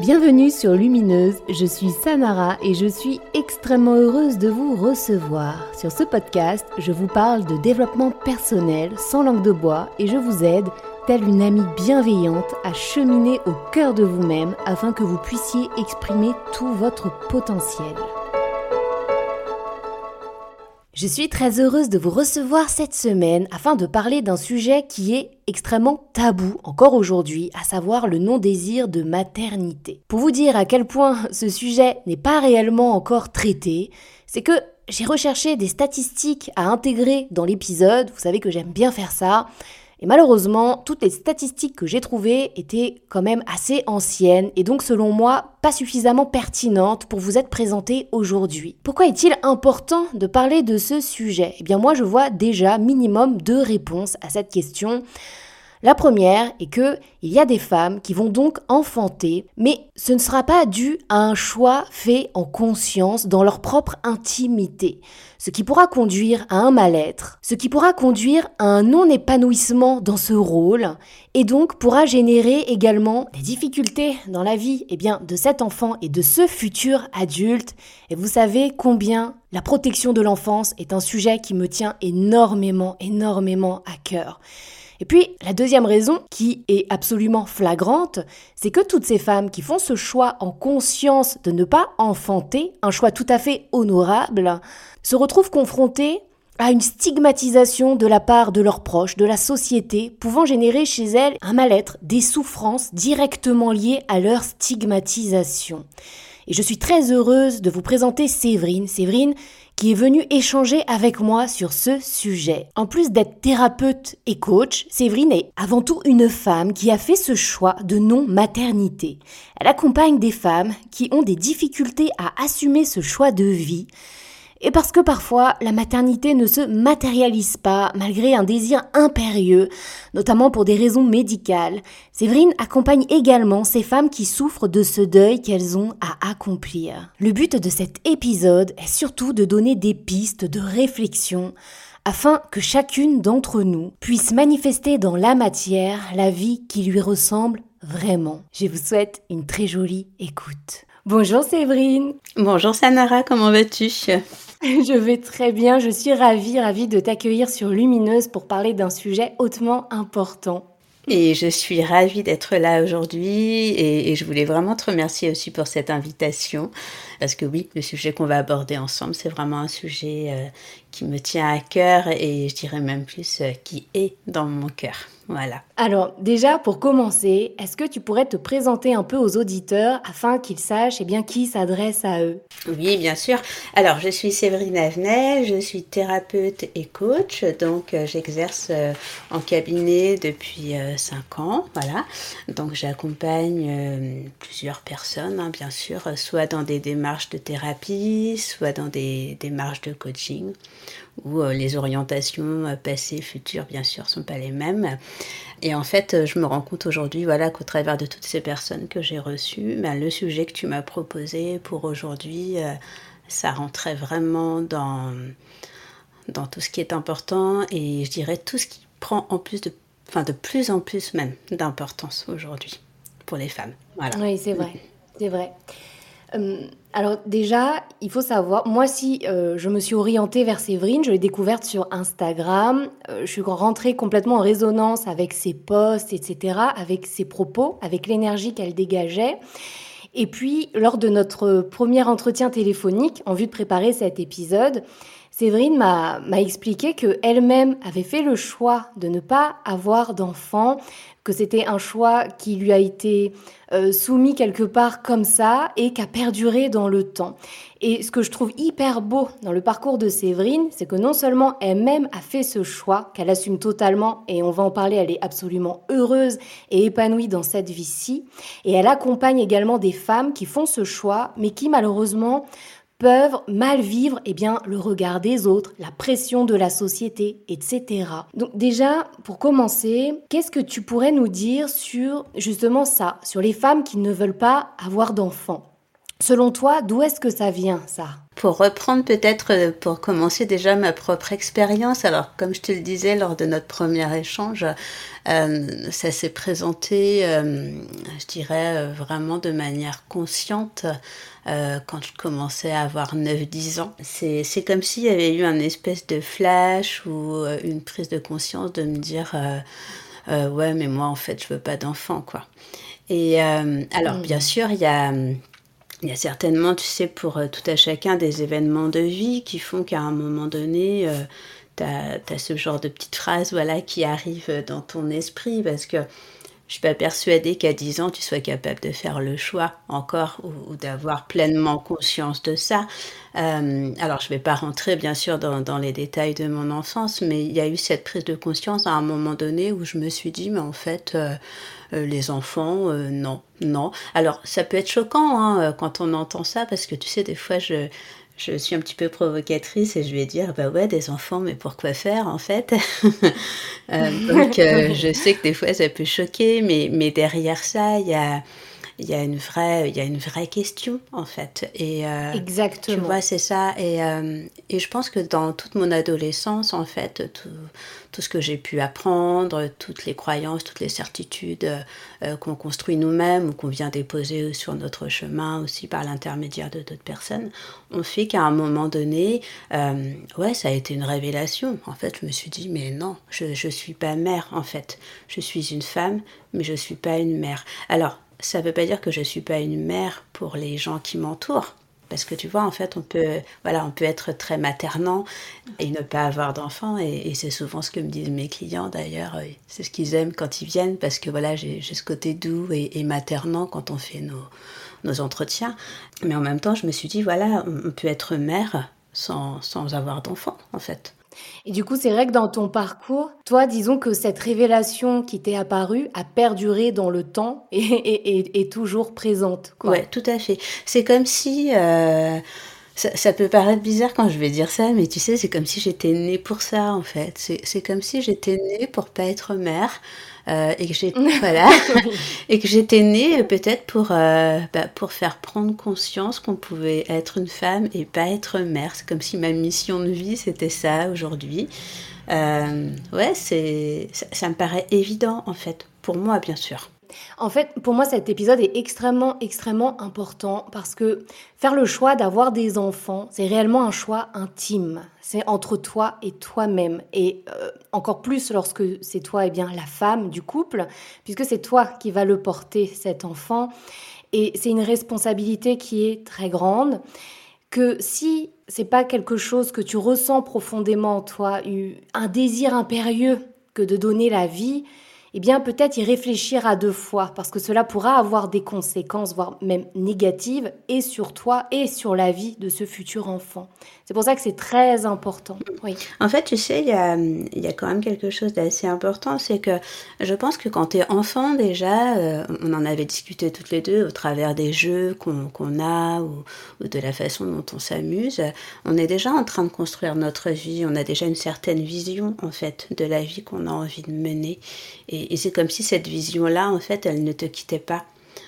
Bienvenue sur Lumineuse, je suis Sanara et je suis extrêmement heureuse de vous recevoir. Sur ce podcast, je vous parle de développement personnel sans langue de bois et je vous aide, telle une amie bienveillante, à cheminer au cœur de vous-même afin que vous puissiez exprimer tout votre potentiel. Je suis très heureuse de vous recevoir cette semaine afin de parler d'un sujet qui est extrêmement tabou encore aujourd'hui, à savoir le non-désir de maternité. Pour vous dire à quel point ce sujet n'est pas réellement encore traité, c'est que j'ai recherché des statistiques à intégrer dans l'épisode, vous savez que j'aime bien faire ça, et malheureusement, toutes les statistiques que j'ai trouvées étaient quand même assez anciennes et donc selon moi pas suffisamment pertinentes pour vous être présentées aujourd'hui. Pourquoi est-il important de parler de ce sujet? Eh bien moi je vois déjà minimum deux réponses à cette question. La première est que il y a des femmes qui vont donc enfanter, mais ce ne sera pas dû à un choix fait en conscience dans leur propre intimité, ce qui pourra conduire à un mal-être, ce qui pourra conduire à un non-épanouissement dans ce rôle et donc pourra générer également des difficultés dans la vie eh bien de cet enfant et de ce futur adulte. Et vous savez combien la protection de l'enfance est un sujet qui me tient énormément énormément à cœur. Et puis, la deuxième raison, qui est absolument flagrante, c'est que toutes ces femmes qui font ce choix en conscience de ne pas enfanter, un choix tout à fait honorable, se retrouvent confrontées à une stigmatisation de la part de leurs proches, de la société, pouvant générer chez elles un mal-être, des souffrances directement liées à leur stigmatisation. Et je suis très heureuse de vous présenter Séverine. Séverine qui est venue échanger avec moi sur ce sujet. En plus d'être thérapeute et coach, Séverine est avant tout une femme qui a fait ce choix de non-maternité. Elle accompagne des femmes qui ont des difficultés à assumer ce choix de vie et parce que parfois la maternité ne se matérialise pas malgré un désir impérieux, notamment pour des raisons médicales, Séverine accompagne également ces femmes qui souffrent de ce deuil qu'elles ont à accomplir. Le but de cet épisode est surtout de donner des pistes de réflexion afin que chacune d'entre nous puisse manifester dans la matière la vie qui lui ressemble vraiment. Je vous souhaite une très jolie écoute. Bonjour Séverine. Bonjour Sanara, comment vas-tu? Je vais très bien, je suis ravie, ravie de t'accueillir sur Lumineuse pour parler d'un sujet hautement important. Et je suis ravie d'être là aujourd'hui et, je voulais vraiment te remercier aussi pour cette invitation parce que oui, le sujet qu'on va aborder ensemble, c'est vraiment un sujet euh, qui me tient à cœur et je dirais même plus euh, qui est dans mon cœur. Voilà. Alors déjà, pour commencer, est-ce que tu pourrais te présenter un peu aux auditeurs afin qu'ils sachent eh bien, qui s'adresse à eux? Oui, bien sûr. Alors, je suis Séverine Avenel, je suis thérapeute et coach, donc euh, j'exerce euh, en cabinet depuis 5 ans. Voilà. Donc, j'accompagne plusieurs personnes, hein, bien sûr, soit dans des démarches de thérapie, soit dans des démarches de coaching où euh, les orientations euh, passées, futures, bien sûr, sont pas les mêmes. Et en fait, euh, je me rends compte aujourd'hui, voilà, qu'au travers de toutes ces personnes que j'ai reçues, ben, le sujet que tu m'as proposé pour aujourd'hui, ça rentrait vraiment dans, dans tout ce qui est important et je dirais tout ce qui prend en plus de, enfin, de plus en plus même d'importance aujourd'hui pour les femmes. Voilà. Oui, c'est vrai, c'est vrai. Euh, alors déjà, il faut savoir, moi si euh, je me suis orientée vers Séverine, je l'ai découverte sur Instagram, euh, je suis rentrée complètement en résonance avec ses posts, etc., avec ses propos, avec l'énergie qu'elle dégageait. Et puis, lors de notre premier entretien téléphonique, en vue de préparer cet épisode, Séverine m'a expliqué qu'elle-même avait fait le choix de ne pas avoir d'enfant, que c'était un choix qui lui a été euh, soumis quelque part comme ça et qui a perduré dans le temps. Et ce que je trouve hyper beau dans le parcours de Séverine, c'est que non seulement elle-même a fait ce choix, qu'elle assume totalement, et on va en parler, elle est absolument heureuse et épanouie dans cette vie-ci, et elle accompagne également des femmes qui font ce choix, mais qui malheureusement peuvent mal vivre eh bien, le regard des autres, la pression de la société, etc. Donc déjà, pour commencer, qu'est-ce que tu pourrais nous dire sur justement ça, sur les femmes qui ne veulent pas avoir d'enfants? Selon toi, d'où est-ce que ça vient, ça? Pour reprendre peut-être, euh, pour commencer déjà ma propre expérience, alors comme je te le disais lors de notre premier échange, euh, ça s'est présenté, euh, je dirais, vraiment de manière consciente quand je commençais à avoir 9-10 ans. C'est comme s'il y avait eu un espèce de flash ou une prise de conscience de me dire, ouais, mais moi en fait, je veux pas d'enfant, quoi. Et alors, mmh. bien sûr, il y a il y a certainement, tu sais, pour euh, tout à chacun des événements de vie qui font qu'à un moment donné, euh, tu as, ce genre de petites phrases voilà, qui arrivent dans ton esprit parce que je suis pas persuadée qu'à 10 ans, tu sois capable de faire le choix encore ou, d'avoir pleinement conscience de ça. Euh, alors, je vais pas rentrer, bien sûr, dans, dans, les détails de mon enfance, mais il y a eu cette prise de conscience à un moment donné où je me suis dit, mais en fait, euh, euh, les enfants, non, non. Alors, ça peut être choquant hein, quand on entend ça, parce que tu sais, des fois, je, je suis un petit peu provocatrice et je vais dire bah ouais des enfants mais pourquoi faire en fait euh, donc euh, je sais que des fois ça peut choquer mais mais derrière ça il y a il y a une vraie il y a une vraie question en fait et euh, exactement tu vois c'est ça et et je pense que dans toute mon adolescence en fait tout tout ce que j'ai pu apprendre, toutes les croyances, toutes les certitudes euh, qu'on construit nous-mêmes ou qu'on vient déposer sur notre chemin aussi par l'intermédiaire de d'autres personnes, ont fait qu'à un moment donné, euh, ouais, ça a été une révélation. En fait, je me suis dit, mais non, je ne suis pas mère, en fait. Je suis une femme, mais je ne suis pas une mère. Alors, ça ne veut pas dire que je ne suis pas une mère pour les gens qui m'entourent. Parce que tu vois, en fait, on peut, voilà, on peut être très maternant et ne pas avoir d'enfants. Et, c'est souvent ce que me disent mes clients d'ailleurs. C'est ce qu'ils aiment quand ils viennent parce que voilà, j'ai ce côté doux et, maternant quand on fait nos, nos entretiens. Mais en même temps, je me suis dit, voilà, on peut être mère sans, sans avoir d'enfants, en fait. Et du coup, c'est vrai que dans ton parcours, toi, disons que cette révélation qui t'est apparue a perduré dans le temps et est toujours présente. Quoi. Ouais, tout à fait. C'est comme si... Euh, ça, peut paraître bizarre quand je vais dire ça, mais tu sais, c'est comme si j'étais née pour ça, en fait. C'est comme si j'étais née pour pas être mère. Euh, et que j'ai voilà. Et que j'étais née peut-être pour euh, bah, pour faire prendre conscience qu'on pouvait être une femme et pas être mère. C'est comme si ma mission de vie c'était ça aujourd'hui. Euh, ouais c'est ça me paraît évident en fait pour moi bien sûr en fait, pour moi, cet épisode est extrêmement, extrêmement important parce que faire le choix d'avoir des enfants, c'est réellement un choix intime. C'est entre toi et toi-même. Et euh, encore plus lorsque c'est toi, et eh bien, la femme du couple, puisque c'est toi qui vas le porter, cet enfant. Et c'est une responsabilité qui est très grande. Que si c'est pas quelque chose que tu ressens profondément en toi, un désir impérieux que de donner la vie, eh bien peut-être y réfléchir à deux fois, parce que cela pourra avoir des conséquences, voire même négatives, et sur toi et sur la vie de ce futur enfant. C'est pour ça que c'est très important. Oui. En fait, tu sais, il y a, quand même quelque chose d'assez important, c'est que je pense que quand tu es enfant déjà, euh, on en avait discuté toutes les deux au travers des jeux qu'on a ou, ou, de la façon dont on s'amuse, on est déjà en train de construire notre vie, on a déjà une certaine vision en fait de la vie qu'on a envie de mener. Et et, c'est comme si cette vision-là, en fait, elle ne te quittait pas.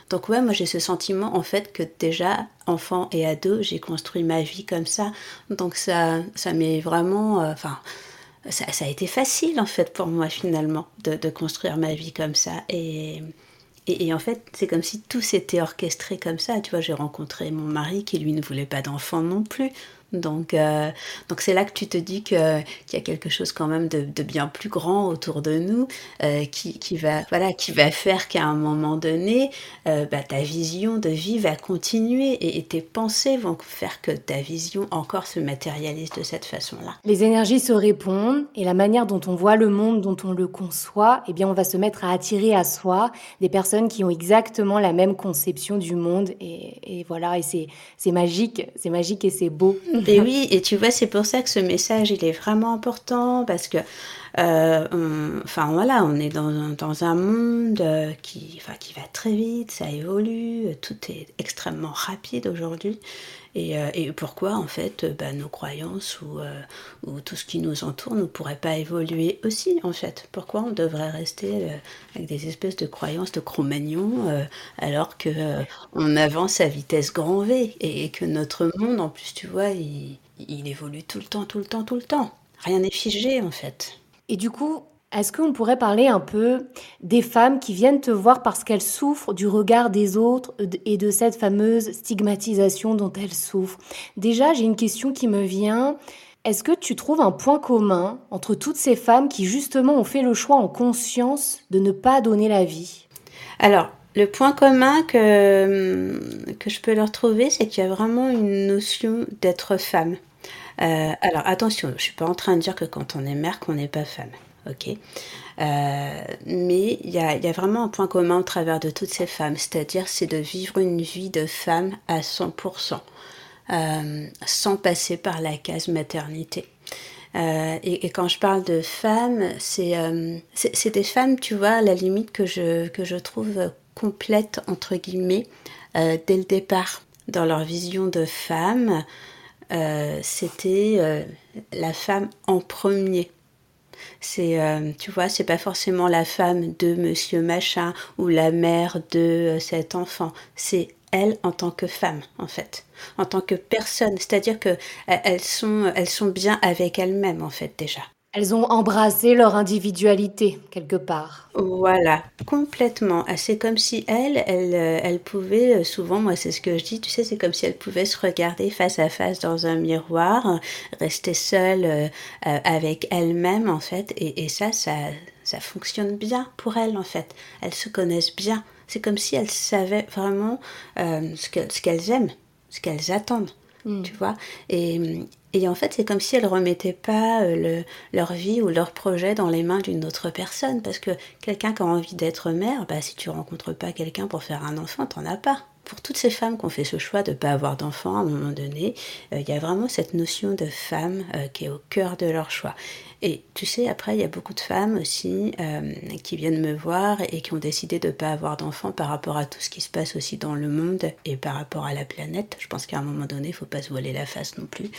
Donc ouais, moi j'ai ce sentiment en fait que déjà enfant et ado, j'ai construit ma vie comme ça. Donc ça, ça m'est vraiment, euh, enfin, ça, a été facile en fait pour moi finalement de, de construire ma vie comme ça. Et, et, et en fait, c'est comme si tout s'était orchestré comme ça. Tu vois, j'ai rencontré mon mari qui lui ne voulait pas d'enfant non plus. Donc, euh, donc c'est là que tu te dis qu'il y a quelque chose quand même de, bien plus grand autour de nous euh, qui, qui, va, voilà, qui va faire qu'à un moment donné, euh, bah, ta vision de vie va continuer et, tes pensées vont faire que ta vision encore se matérialise de cette façon-là. Les énergies se répondent et la manière dont on voit le monde, dont on le conçoit, eh bien, on va se mettre à attirer à soi des personnes qui ont exactement la même conception du monde et, et voilà, et c'est magique, c'est magique et c'est beau. Et oui, et tu vois, c'est pour ça que ce message, il est vraiment important parce que enfin voilà, on est dans un, monde qui, enfin, qui va très vite, ça évolue, tout est extrêmement rapide aujourd'hui. Et, et, pourquoi en fait bah, nos croyances ou, ou, tout ce qui nous entoure ne pourrait pas évoluer aussi en fait? Pourquoi on devrait rester avec des espèces de croyances de Cro-Magnon alors que on avance à vitesse grand V et, et, que notre monde en plus tu vois il, il évolue tout le temps, tout le temps, tout le temps? Rien n'est figé en fait. Et du coup, est-ce qu'on pourrait parler un peu des femmes qui viennent te voir parce qu'elles souffrent du regard des autres et de cette fameuse stigmatisation dont elles souffrent? Déjà, j'ai une question qui me vient. Est-ce que tu trouves un point commun entre toutes ces femmes qui justement ont fait le choix en conscience de ne pas donner la vie? Alors, le point commun que, que je peux leur trouver, c'est qu'il y a vraiment une notion d'être femme. Euh, alors attention, je ne suis pas en train de dire que quand on est mère, qu'on n'est pas femme. Ok. Euh, mais il y a, vraiment un point commun au travers de toutes ces femmes, c'est-à-dire c'est de vivre une vie de femme à 100%, euh, sans passer par la case maternité. Et, et, quand je parle de femmes, c'est des femmes, tu vois, la limite que je, que je trouve complètes, entre guillemets, dès le départ. Dans leur vision de femme, euh, c'était euh, la femme en premier. C'est, euh, tu vois, c'est pas forcément la femme de Monsieur Machin ou la mère de cet enfant. C'est elle en tant que femme, en fait, en tant que personne. C'est-à-dire que elles sont, elles sont bien avec elles-mêmes, en fait, déjà. Elles ont embrassé leur individualité, quelque part. Voilà, complètement. Ah, c'est comme si elles, elles, euh, elles pouvaient, euh, souvent, moi c'est ce que je dis, tu sais, c'est comme si elles pouvaient se regarder face à face dans un miroir, rester seules euh, avec elles-mêmes, en fait, et, ça, ça, ça fonctionne bien pour elles, en fait. Elles se connaissent bien. C'est comme si elles savaient vraiment ce qu'elles aiment, ce qu'elles attendent. Hmm. Tu vois et, et en fait, c'est comme si elles remettaient pas euh, le, leur vie ou leur projet dans les mains d'une autre personne. Parce que quelqu'un qui a envie d'être mère, bah, si tu rencontres pas quelqu'un pour faire un enfant, t'en as pas. Pour toutes ces femmes qui ont fait ce choix de ne pas avoir d'enfant à un moment donné, euh, il y a vraiment cette notion de femme euh, qui est au cœur de leur choix. Et tu sais, après, il y a beaucoup de femmes aussi euh, qui viennent me voir et qui ont décidé de ne pas avoir d'enfants par rapport à tout ce qui se passe aussi dans le monde et par rapport à la planète. Je pense qu'à un moment donné, il ne faut pas se voiler la face non plus.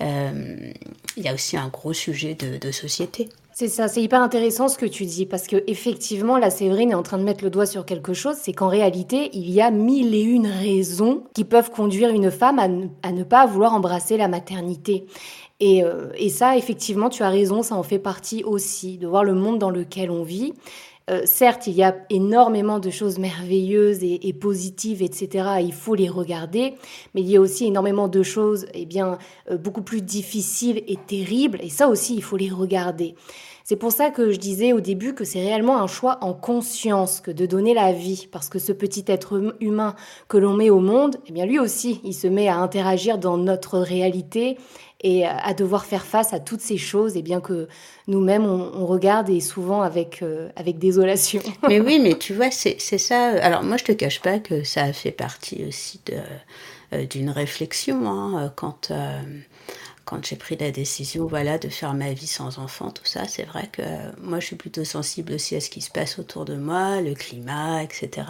Euh, il y a aussi un gros sujet de, société. C'est ça, c'est hyper intéressant ce que tu dis, parce que effectivement, la Séverine est en train de mettre le doigt sur quelque chose, c'est qu'en réalité, il y a mille et une raisons qui peuvent conduire une femme à à ne pas vouloir embrasser la maternité. Euh, et, ça, effectivement, tu as raison, ça en fait partie aussi, de voir le monde dans lequel on vit. Euh, certes, il y a énormément de choses merveilleuses et, positives, etc. Il faut les regarder, mais il y a aussi énormément de choses, eh bien, euh, beaucoup plus difficiles et terribles. Et ça aussi, il faut les regarder. C'est pour ça que je disais au début que c'est réellement un choix en conscience que de donner la vie, parce que ce petit être hum, humain que l'on met au monde, eh bien, lui aussi, il se met à interagir dans notre réalité et à devoir faire face à toutes ces choses, et bien que nous-mêmes, on, regarde et souvent avec, euh, avec désolation. mais oui, mais tu vois, c'est ça. Alors moi, je te cache pas que ça a fait partie aussi euh, d'une réflexion hein, quand... Euh, quand j'ai pris la décision voilà, de faire ma vie sans enfant, tout ça, c'est vrai que moi je suis plutôt sensible aussi à ce qui se passe autour de moi, le climat, etc.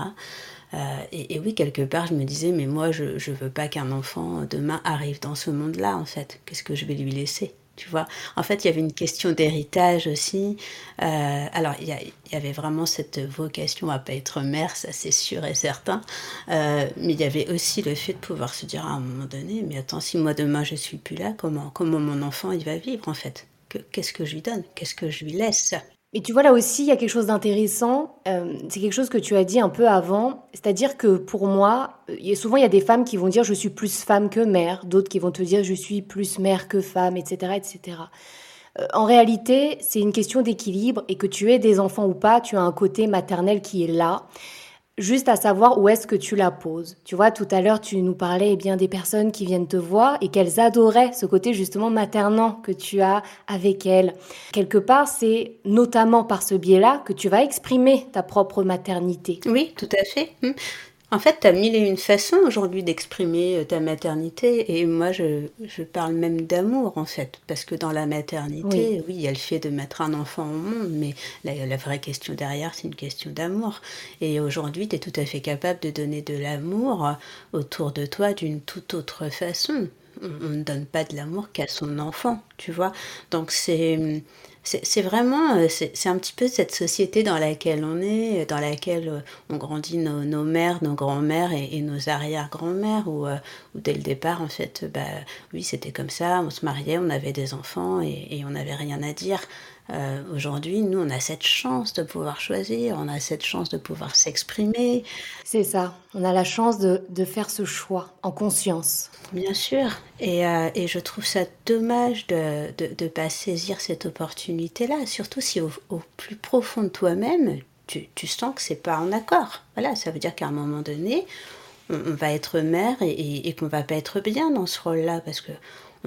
Euh, et, oui, quelque part, je me disais, mais moi, je ne veux pas qu'un enfant demain arrive dans ce monde-là, en fait. Qu'est-ce que je vais lui laisser tu vois? En fait, il y avait une question d'héritage aussi. Euh, alors, il y, avait vraiment cette vocation à pas être mère, ça c'est sûr et certain. Euh, mais il y avait aussi le fait de pouvoir se dire à un moment donné, mais attends, si moi demain je suis plus là, comment, comment mon enfant il va vivre en fait? Qu'est-ce que je lui donne? Qu'est-ce que je lui laisse? Et tu vois, là aussi, il y a quelque chose d'intéressant. Euh, c'est quelque chose que tu as dit un peu avant. C'est-à-dire que pour moi, a, souvent, il y a des femmes qui vont dire je suis plus femme que mère, d'autres qui vont te dire je suis plus mère que femme, etc. etc. Euh, en réalité, c'est une question d'équilibre et que tu aies des enfants ou pas, tu as un côté maternel qui est là juste à savoir où est-ce que tu la poses. Tu vois, tout à l'heure, tu nous parlais eh bien des personnes qui viennent te voir et qu'elles adoraient ce côté justement maternant que tu as avec elles. Quelque part, c'est notamment par ce biais-là que tu vas exprimer ta propre maternité. Oui, tout à fait. En fait, tu as mille et une façons aujourd'hui d'exprimer euh, ta maternité. Et moi, je, je parle même d'amour, en fait. Parce que dans la maternité, oui. il y a le fait de mettre un enfant au monde, mais la, la vraie question derrière, c'est une question d'amour. Et aujourd'hui, tu es tout à fait capable de donner de l'amour autour de toi d'une toute autre façon. On ne donne pas de l'amour qu'à son enfant, tu vois. Donc, c'est c'est vraiment, euh, c'est un petit peu cette société dans laquelle on est, dans laquelle euh, on grandit nos, mères, nos grands-mères et, nos arrière-grands-mères, où, euh, dès le départ, en fait, bah, oui, c'était comme ça, on se mariait, on avait des enfants et on n'avait rien à dire. Euh, Aujourd'hui, nous, on a cette chance de pouvoir choisir, on a cette chance de pouvoir s'exprimer. C'est ça, on a la chance de, de, faire ce choix en conscience. Bien sûr, et, euh, et je trouve ça dommage de ne pas saisir cette opportunité-là, surtout si au, au, plus profond de toi-même, tu, tu, sens que c'est pas en accord. Voilà, ça veut dire qu'à un moment donné, on, on va être mère et, et, et qu'on va pas être bien dans ce rôle-là, parce que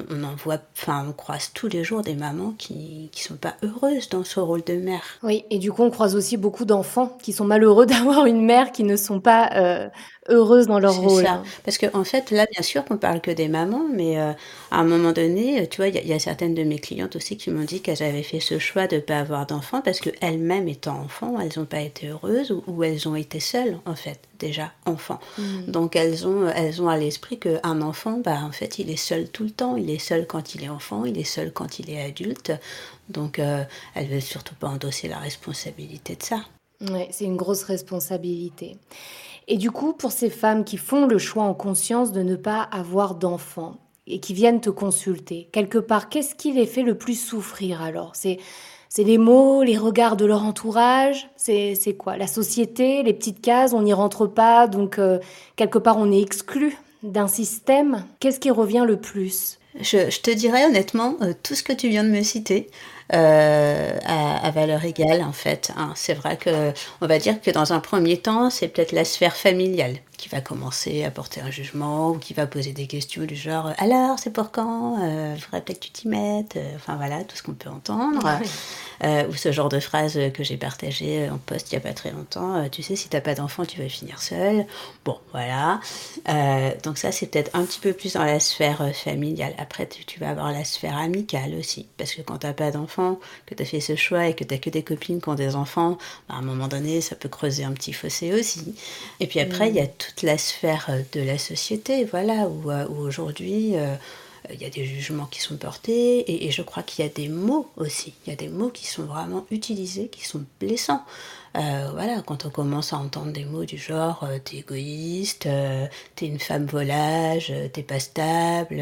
on en voit, enfin, on croise tous les jours des mamans qui qui sont pas heureuses dans ce rôle de mère. Oui, et du coup, on croise aussi beaucoup d'enfants qui sont malheureux d'avoir une mère qui ne sont pas euh, heureuses dans leur rôle. Ça. Parce qu'en en fait, là, bien sûr qu'on parle que des mamans, mais euh, à un moment donné, tu vois, il y, y, a certaines de mes clientes aussi qui m'ont dit qu'elles avaient fait ce choix de ne pas avoir d'enfants parce qu'elles-mêmes étant enfants, elles n'ont pas été heureuses ou, ou, elles ont été seules, en fait, déjà enfants. Mm. Donc elles ont, elles ont à l'esprit qu'un enfant, bah, en fait, il est seul tout le temps. Il est seul quand il est enfant, il est seul quand il est adulte. Donc euh, elles ne veulent surtout pas endosser la responsabilité de ça. Oui, c'est une grosse responsabilité. Et du coup, pour ces femmes qui font le choix en conscience de ne pas avoir d'enfants et qui viennent te consulter, quelque part, qu'est-ce qui les fait le plus souffrir alors? C'est c'est les mots, les regards de leur entourage, c'est quoi? La société, les petites cases, on n'y rentre pas, donc euh, quelque part on est exclu d'un système? Qu'est-ce qui revient le plus? Je, je, te dirais honnêtement, euh, tout ce que tu viens de me citer, euh, à, à, valeur égale en fait. Hein. C'est vrai que on va dire que dans un premier temps, c'est peut-être la sphère familiale qui va commencer à porter un jugement ou qui va poser des questions du genre alors c'est pour quand? Euh, faudrait peut-être que tu t'y mettes? Euh, enfin voilà tout ce qu'on peut entendre oui. Euh, ou ce genre de phrase que j'ai partagé en poste il y a pas très longtemps. Euh, tu sais si t'as pas d'enfant tu vas finir seul. Bon voilà. Euh, donc ça c'est peut-être un petit peu plus dans la sphère euh, familiale. Après tu, tu vas avoir la sphère amicale aussi. Parce que quand t'as pas d'enfant que t'as fait ce choix et que t'as que des copines qui ont des enfants bah, à un moment donné ça peut creuser un petit fossé aussi. Et puis après il mmh. y a tout toute la sphère euh, de la société, voilà, où, où aujourd'hui euh, il y a des jugements qui sont portés et, je crois qu'il y a des mots aussi. Il y a des mots qui sont vraiment utilisés, qui sont blessants. Euh, voilà, quand on commence à entendre des mots du genre euh, t'es égoïste, euh, t'es une femme volage, t'es pas stable,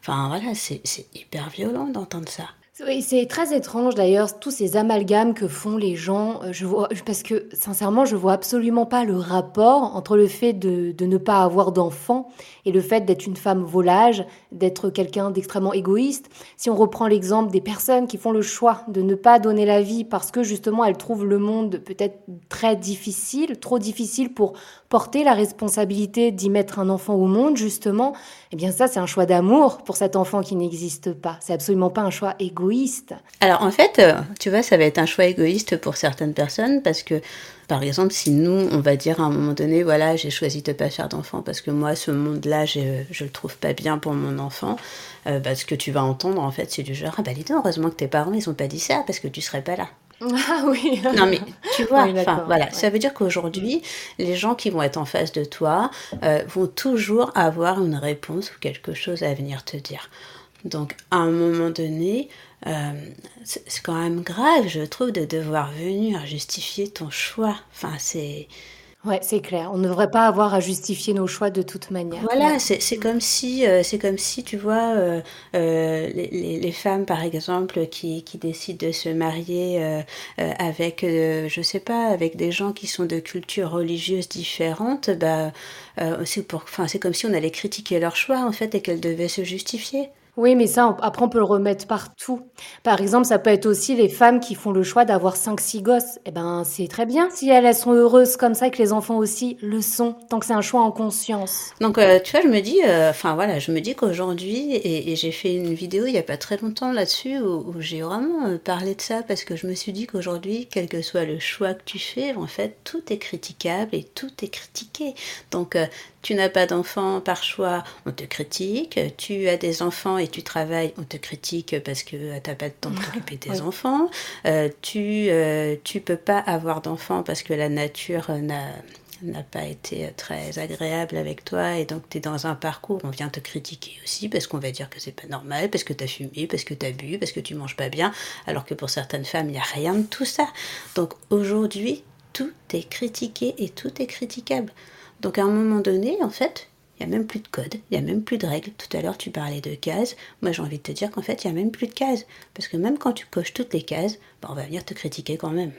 enfin voilà, c'est hyper violent d'entendre ça. Oui, c'est très étrange d'ailleurs, tous ces amalgames que font les gens. Euh, je vois, parce que sincèrement, je vois absolument pas le rapport entre le fait de, de ne pas avoir d'enfants et le fait d'être une femme volage, d'être quelqu'un d'extrêmement égoïste. Si on reprend l'exemple des personnes qui font le choix de ne pas donner la vie parce que justement elles trouvent le monde peut-être très difficile, trop difficile pour porter la responsabilité d'y mettre un enfant au monde, justement, eh bien ça c'est un choix d'amour pour cet enfant qui n'existe pas. C'est absolument pas un choix égoïste. Alors en fait, euh, tu vois, ça va être un choix égoïste pour certaines personnes parce que par exemple, si nous, on va dire à un moment donné, voilà, j'ai choisi de ne pas faire d'enfant parce que moi, ce monde-là, je ne le trouve pas bien pour mon enfant, euh, bah, ce que tu vas entendre, en fait, c'est du genre, ah bah dis donc, heureusement que tes parents, ils n'ont pas dit ça parce que tu serais pas là. Ah oui. non mais tu vois, oui, voilà, ouais. ça veut dire qu'aujourd'hui, les gens qui vont être en face de toi euh, vont toujours avoir une réponse ou quelque chose à venir te dire. Donc à un moment donné, euh, c'est quand même grave, je trouve, de devoir venir justifier ton choix. Enfin, c'est Ouais, c'est clair. On ne devrait pas avoir à justifier nos choix de toute manière. Voilà, c'est comme si, euh, c'est comme si, tu vois, euh, euh, les, les, femmes, par exemple, qui, qui décident de se marier avec, je sais pas, avec des gens qui sont de cultures religieuses différentes, bah, c'est pour, enfin, c'est comme si on allait critiquer leur choix en fait et qu'elles devaient se justifier. Oui, mais ça, après, on peut le remettre partout. Par exemple, ça peut être aussi les femmes qui font le choix d'avoir 5-6 gosses. Eh ben, c'est très bien. Si elles, sont heureuses comme ça, que les enfants aussi le sont, tant que c'est un choix en conscience. Donc, euh, tu vois, je me dis, euh, enfin voilà, je me dis qu'aujourd'hui, et, j'ai fait une vidéo il n'y a pas très longtemps là-dessus, où, j'ai vraiment euh, parlé de ça, parce que je me suis dit qu'aujourd'hui, quel que soit le choix que tu fais, en fait, tout est critiquable et tout est critiqué. Donc, tu n'as pas d'enfants par choix, on te critique. Tu as des enfants et tu travailles, on te critique parce que tu n'as pas de temps de t'occuper de tes enfants. Euh, tu ne euh, peux pas avoir d'enfants parce que la nature n'a n'a pas été très agréable avec toi et donc tu es dans un parcours, on vient te critiquer aussi parce qu'on va dire que c'est pas normal, parce que tu as fumé, parce que tu as bu, parce que tu manges pas bien, alors que pour certaines femmes, il n'y a rien de tout ça. Donc aujourd'hui, tout est critiqué et tout est critiquable. Donc à un moment donné, en fait, il n'y a même plus de code, il n'y a même plus de règles. Tout à l'heure, tu parlais de cases. Moi, j'ai envie de te dire qu'en fait, il n'y a même plus de cases. Parce que même quand tu coches toutes les cases, bah, on va venir te critiquer quand même.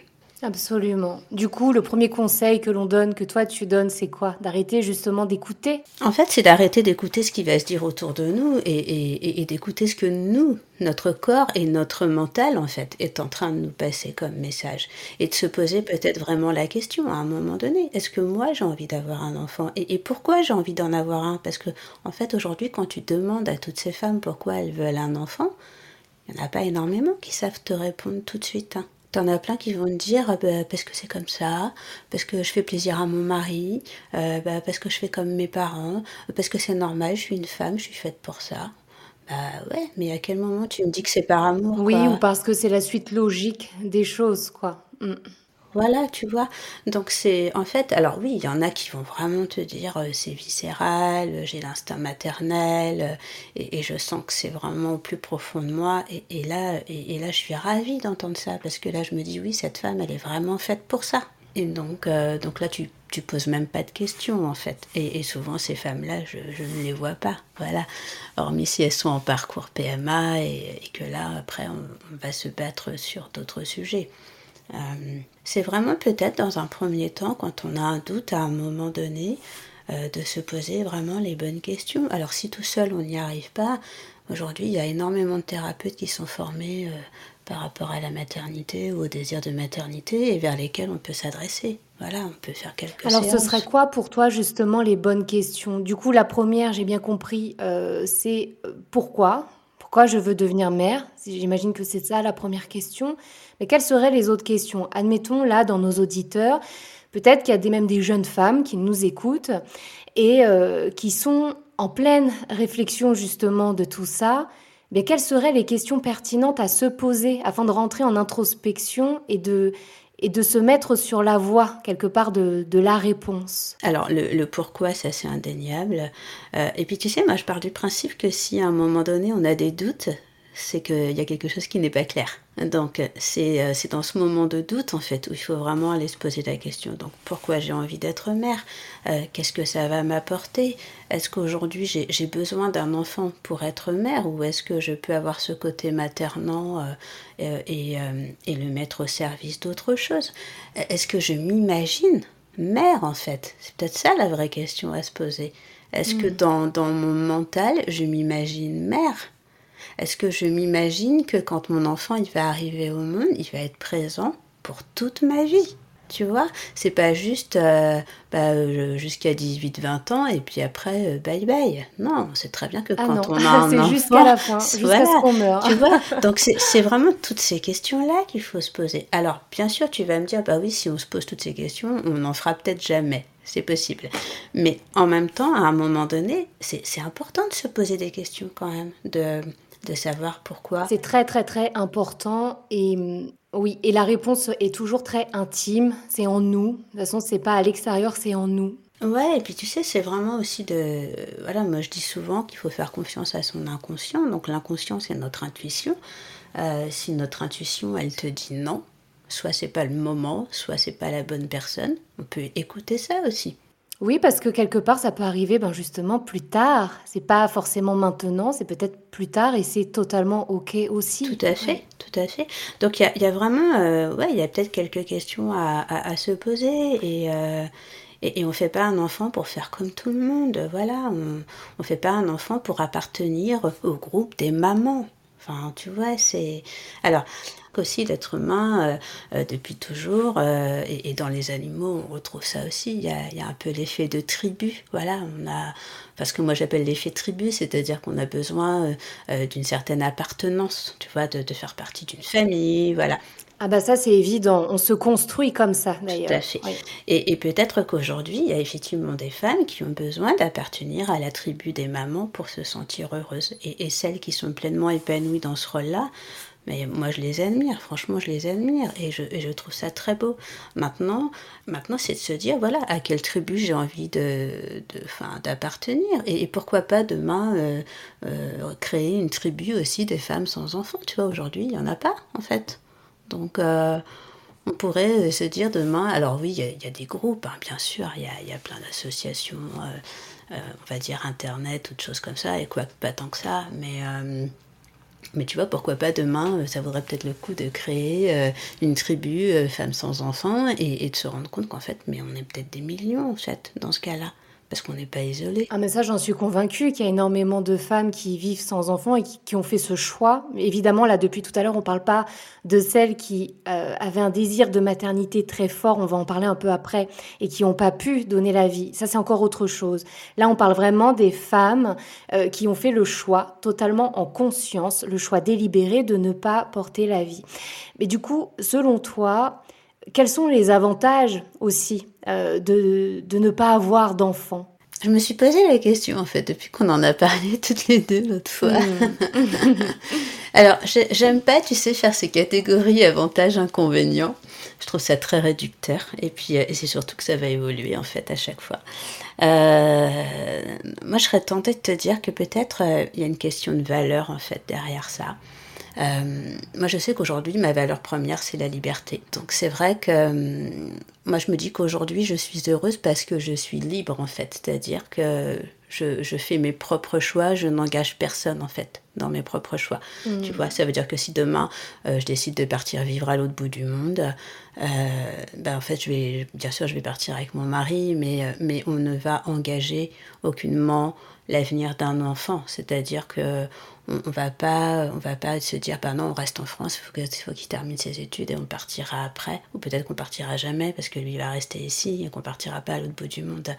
Absolument. Du coup, le premier conseil que l'on donne, que toi tu donnes, c'est quoi? D'arrêter justement d'écouter? En fait, c'est d'arrêter d'écouter ce qui va se dire autour de nous et, d'écouter ce que nous, notre corps et notre mental, en fait, est en train de nous passer comme message. Et de se poser peut-être vraiment la question à un moment donné. Est-ce que moi j'ai envie d'avoir un enfant? Et, pourquoi j'ai envie d'en avoir un? Parce que, en fait, aujourd'hui, quand tu demandes à toutes ces femmes pourquoi elles veulent un enfant, il n'y en a pas énormément qui savent te répondre tout de suite. Hein. T'en as plein qui vont te dire ah bah, parce que c'est comme ça, parce que je fais plaisir à mon mari, euh, bah, parce que je fais comme mes parents, parce que c'est normal, je suis une femme, je suis faite pour ça. Bah ouais, mais à quel moment tu me dis que c'est par amour Oui, ou parce que c'est la suite logique des choses, quoi. Mm. Voilà, tu vois. Donc c'est en fait, alors oui, il y en a qui vont vraiment te dire euh, c'est viscéral, euh, j'ai l'instinct maternel euh, et, je sens que c'est vraiment au plus profond de moi. Et, là, et, là, je suis ravie d'entendre ça parce que là, je me dis oui, cette femme, elle est vraiment faite pour ça. Et donc, donc là, tu tu poses même pas de questions en fait. Et, souvent ces femmes-là, je, ne les vois pas. Voilà. Hormis si elles sont en parcours PMA et, que là, après, on va se battre sur d'autres sujets. Euh, c'est vraiment peut-être dans un premier temps, quand on a un doute à un moment donné, euh, de se poser vraiment les bonnes questions. Alors si tout seul on n'y arrive pas, aujourd'hui il y a énormément de thérapeutes qui sont formés euh, par rapport à la maternité ou au désir de maternité et vers lesquels on peut s'adresser. Voilà, on peut faire quelques Alors ce serait quoi pour toi justement les bonnes questions? Du coup la première, j'ai bien compris, c'est pourquoi? Pourquoi je veux devenir mère J'imagine que c'est ça la première question. Mais quelles seraient les autres questions? Admettons là dans nos auditeurs, peut-être qu'il y a même des jeunes femmes qui nous écoutent et euh, qui sont en pleine réflexion justement de tout ça. Mais quelles seraient les questions pertinentes à se poser afin de rentrer en introspection et de, et de se mettre sur la voie quelque part de, la réponse Alors le, pourquoi, ça c'est indéniable. Euh, et puis tu sais, moi je pars du principe que si à un moment donné on a des doutes, c'est qu'il y a quelque chose qui n'est pas clair. Donc euh, c'est dans ce moment de doute en fait où il faut vraiment aller se poser la question. Donc pourquoi j'ai envie d'être mère? Euh, Qu'est-ce que ça va m'apporter? Est-ce qu'aujourd'hui j'ai besoin d'un enfant pour être mère? Ou est-ce que je peux avoir ce côté maternant euh, et, et, le mettre au service d'autre chose? Est-ce que je m'imagine mère en fait? C'est peut-être ça la vraie question à se poser. Est-ce que mm. dans, dans mon mental je m'imagine mère? Est-ce que je m'imagine que quand mon enfant il va arriver au monde, il va être présent pour toute ma vie tu vois? C'est pas juste euh, bah, euh, jusqu'à 18-20 ans et puis après euh, bye bye. Non c'est très bien que ah quand on a un c'est jusqu'à la fin jusqu'à ce qu'on meurt tu vois? Donc c'est vraiment toutes ces questions là qu'il faut se poser. Alors bien sûr tu vas me dire bah oui si on se pose toutes ces questions on n'en fera peut-être jamais. C'est possible. Mais en même temps à un moment donné c'est important de se poser des questions quand même de de savoir pourquoi. C'est très très très important et mm, oui, et la réponse est toujours très intime, c'est en nous. De toute façon, c'est pas à l'extérieur, c'est en nous. Ouais, et puis tu sais, c'est vraiment aussi de. Voilà, moi je dis souvent qu'il faut faire confiance à son inconscient. Donc l'inconscient, c'est notre intuition. Euh, si notre intuition, elle te dit non, soit c'est pas le moment, soit c'est pas la bonne personne, on peut écouter ça aussi. Oui, parce que quelque part, ça peut arriver ben justement plus tard. C'est pas forcément maintenant, c'est peut-être plus tard et c'est totalement OK aussi. Tout à fait, tout à fait. Donc il y, a, vraiment, euh, ouais, il y a peut-être quelques questions à, se poser et, euh, Et, on ne fait pas un enfant pour faire comme tout le monde, voilà. On ne fait pas un enfant pour appartenir au groupe des mamans. Enfin, tu vois, c'est... Alors, aussi l'être humain, euh, euh, depuis toujours, euh, et, dans les animaux, on retrouve ça aussi. Il y a, il y a un peu l'effet de tribu. Voilà, on a, parce que moi j'appelle l'effet tribu, c'est-à-dire qu'on a besoin d'une certaine appartenance, tu vois, de, de faire partie d'une famille, voilà. Ah bah ça c'est évident, on se construit comme ça d'ailleurs. Tout à fait. Et, et peut-être qu'aujourd'hui, il y a effectivement des femmes qui ont besoin d'appartenir à la tribu des mamans pour se sentir heureuses. Et, et celles qui sont pleinement épanouies dans ce rôle-là, mais moi, je les admire, franchement, je les admire et je, je trouve ça très beau. Maintenant, maintenant c'est de se dire, voilà, à quelle tribu j'ai envie de, d'appartenir. Et, pourquoi pas demain euh, euh, créer une tribu aussi des femmes sans enfants. Tu vois, aujourd'hui, il n'y en a pas, en fait. Donc, euh, on pourrait se dire demain, alors oui, il y, a des groupes, hein, bien sûr, il y a, y a, plein d'associations, on va dire Internet, toutes choses comme ça, et quoi, pas tant que ça, mais mais tu vois, pourquoi pas demain, euh, ça vaudrait peut-être le coup de créer euh, une tribu euh, femmes sans enfants et, de se rendre compte qu'en fait, mais on est peut-être des millions en fait dans ce cas-là parce qu'on n'est pas isolé. Ah mais ça j'en suis convaincue qu'il y a énormément de femmes qui vivent sans enfants et qui, ont fait ce choix. Évidemment là depuis tout à l'heure on parle pas de celles qui euh, avaient un désir de maternité très fort, on va en parler un peu après, et qui n'ont pas pu donner la vie. Ça c'est encore autre chose. Là on parle vraiment des femmes euh, qui ont fait le choix totalement en conscience, le choix délibéré de ne pas porter la vie. Mais du coup selon toi, quels sont les avantages aussi euh, de, de, ne pas avoir d'enfants Je me suis posé la question en fait depuis qu'on en a parlé toutes les deux l'autre fois. Hmm. Alors, j'aime pas, tu sais, faire ces catégories avantages-inconvénients. Je trouve ça très réducteur. Et puis, euh, c'est surtout que ça va évoluer en fait à chaque fois. Euh, moi, je serais tentée de te dire que peut-être il y a une question de valeur en fait derrière ça. Euh, moi, je sais qu'aujourd'hui, ma valeur première, c'est la liberté. Donc, c'est vrai que euh, moi, je me dis qu'aujourd'hui, je suis heureuse parce que je suis libre, en fait. C'est-à-dire que je, je, fais mes propres choix, je n'engage personne, en fait, dans mes propres choix. Mm. Tu vois, ça veut dire que si demain, euh, je décide de partir vivre à l'autre bout du monde, ben, en fait, je vais, bien sûr, je vais partir avec mon mari, mais, mais on ne va engager aucunement l'avenir d'un enfant. C'est-à-dire que on, va pas, on va pas se dire, bah non, on reste en France, il faut qu'il termine ses études et on partira après. Ou peut-être qu'on partira jamais parce que lui va rester ici et qu'on partira pas à l'autre bout du monde.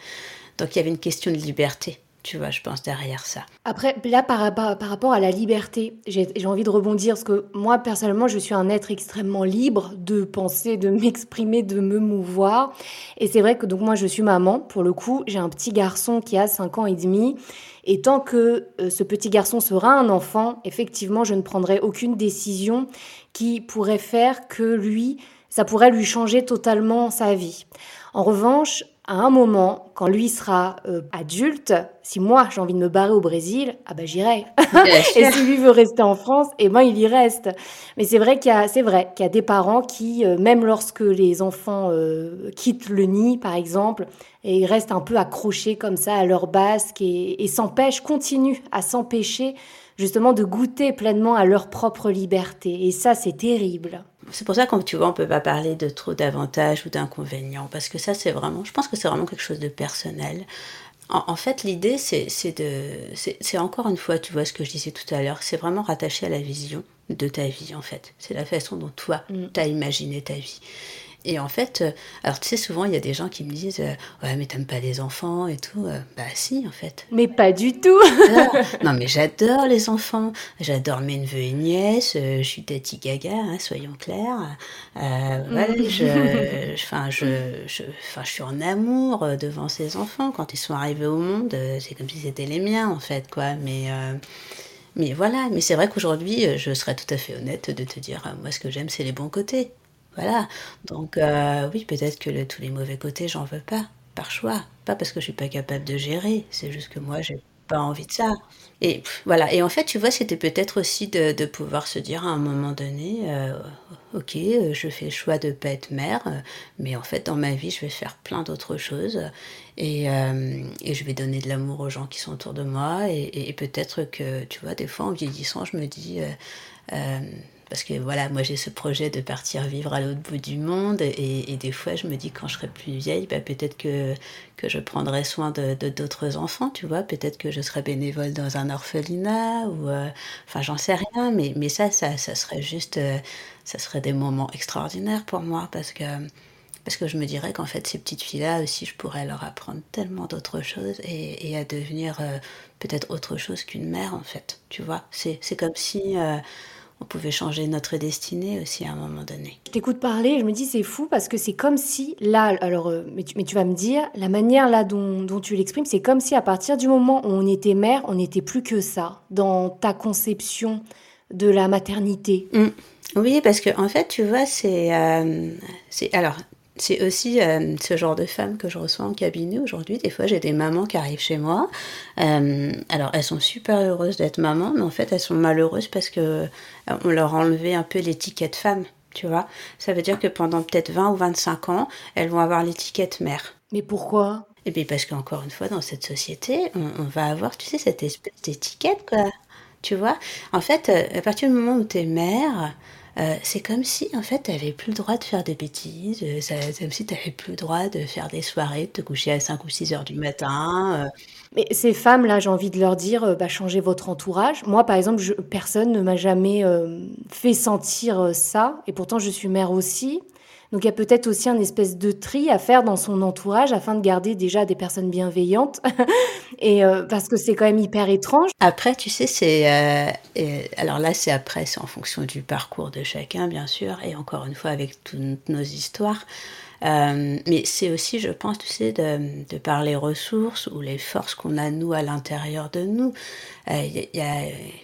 Donc il y avait une question de liberté tu vois, je pense, derrière ça. Après, là, par, par, rapport à la liberté, j'ai envie de rebondir, parce que moi, personnellement, je suis un être extrêmement libre de penser, de m'exprimer, de me mouvoir. Et c'est vrai que, donc, moi, je suis maman, pour le coup, j'ai un petit garçon qui a 5 ans et demi. Et tant que euh, ce petit garçon sera un enfant, effectivement, je ne prendrai aucune décision qui pourrait faire que lui, ça pourrait lui changer totalement sa vie. En revanche, à un moment, quand lui sera euh, adulte, si moi j'ai envie de me barrer au Brésil, ah ben j'irai. et si lui veut rester en France, eh ben il y reste. Mais c'est vrai qu'il y a, c'est vrai qu'il y a des parents qui, euh, même lorsque les enfants euh, quittent le nid, par exemple, et ils restent un peu accrochés comme ça à leur basque et, et s'empêchent, continuent à s'empêcher justement de goûter pleinement à leur propre liberté. Et ça, c'est terrible. C'est pour ça qu'on tu vois, on peut pas parler de trop d'avantages ou d'inconvénients, parce que ça, c'est vraiment, je pense que c'est vraiment quelque chose de personnel. En, fait, l'idée, c'est de, c'est encore une fois, tu vois ce que je disais tout à l'heure, c'est vraiment rattaché à la vision de ta vie, en fait. C'est la façon dont toi, mm. tu as imaginé ta vie. Et en fait, euh, alors tu sais, souvent il y a des gens qui me disent euh, Ouais, mais t'aimes pas les enfants et tout. Euh, bah, si, en fait. Mais pas du tout Non, mais j'adore les enfants. J'adore mes neveux et nièces. je suis Tati Gaga, hein, soyons clairs. voilà, mm. je, je, je, je suis en amour devant ces enfants. Quand ils sont arrivés au monde, c'est comme si c'était les miens, en fait, quoi. Mais. mais voilà, mais c'est vrai qu'aujourd'hui, je serais tout à fait honnête de te dire, moi ce que j'aime, c'est les bons côtés. Voilà. Donc euh, oui, peut-être que tous les mauvais côtés, j'en veux pas, par choix. Pas parce que je suis pas capable de gérer, c'est juste que moi, j'ai pas envie de ça. Et voilà. Et en fait, tu vois, c'était peut-être aussi de, pouvoir se dire à un moment donné, euh, ok, euh, je fais le choix de pas être mère, mais en fait, dans ma vie, je vais faire plein d'autres choses. Et, et, je vais donner de l'amour aux gens qui sont autour de moi. Et, et peut-être que, tu vois, des fois, en vieillissant, je me dis parce que voilà, moi j'ai ce projet de partir vivre à l'autre bout du monde et, des fois je me dis quand je serai plus vieille, bah, peut-être que, je prendrai soin de d'autres enfants, tu vois, peut-être que je serai bénévole dans un orphelinat ou euh, enfin j'en sais rien, mais, ça, ça, ça serait juste, euh, ça serait des moments extraordinaires pour moi parce que parce que je me dirais qu'en fait ces petites filles-là aussi je pourrais leur apprendre tellement d'autres choses et, et à devenir euh, peut-être autre chose qu'une mère en fait, tu vois, c'est comme si on pouvait changer notre destinée aussi à un moment donné. Je t'écoute parler, je me dis c'est fou parce que c'est comme si là, alors, euh, mais tu, mais tu vas me dire, la manière là dont, dont tu l'exprimes, c'est comme si à partir du moment où on était mère, on n'était plus que ça dans ta conception de la maternité. Mmh. Oui, parce que en fait, tu vois, c'est, euh, c'est alors c'est aussi euh, ce genre de femmes que je reçois en cabinet aujourd'hui. Des fois, j'ai des mamans qui arrivent chez moi. Euh, alors, elles sont super heureuses d'être mamans, mais en fait, elles sont malheureuses parce que euh, on leur a enlevé un peu l'étiquette femme. Tu vois, ça veut dire que pendant peut-être 20 ou 25 ans, elles vont avoir l'étiquette mère. Mais pourquoi? Eh bien, parce qu'encore une fois, dans cette société, on, on, va avoir, tu sais, cette espèce d'étiquette, quoi. Tu vois? En fait, à partir du moment où tu es mère, euh, c'est comme si, en fait, tu n'avais plus le droit de faire des bêtises, euh, c'est comme si tu n'avais plus le droit de faire des soirées, de te coucher à 5 ou 6 heures du matin. Euh. Mais ces femmes-là, j'ai envie de leur dire, bah, changez votre entourage. Moi, par exemple, personne ne m'a jamais fait sentir ça, et pourtant je suis mère aussi. Donc il y a peut-être aussi un espèce de tri à faire dans son entourage afin de garder déjà des personnes bienveillantes. et euh, parce que c'est quand même hyper étrange. Après, tu sais, c'est euh, alors là, c'est après, c'est en fonction du parcours de chacun, bien sûr, et encore une fois avec toutes nos histoires. Euh, mais c'est aussi, je pense, tu sais, de, de par les ressources ou les forces qu'on a, nous, à l'intérieur de nous. Euh,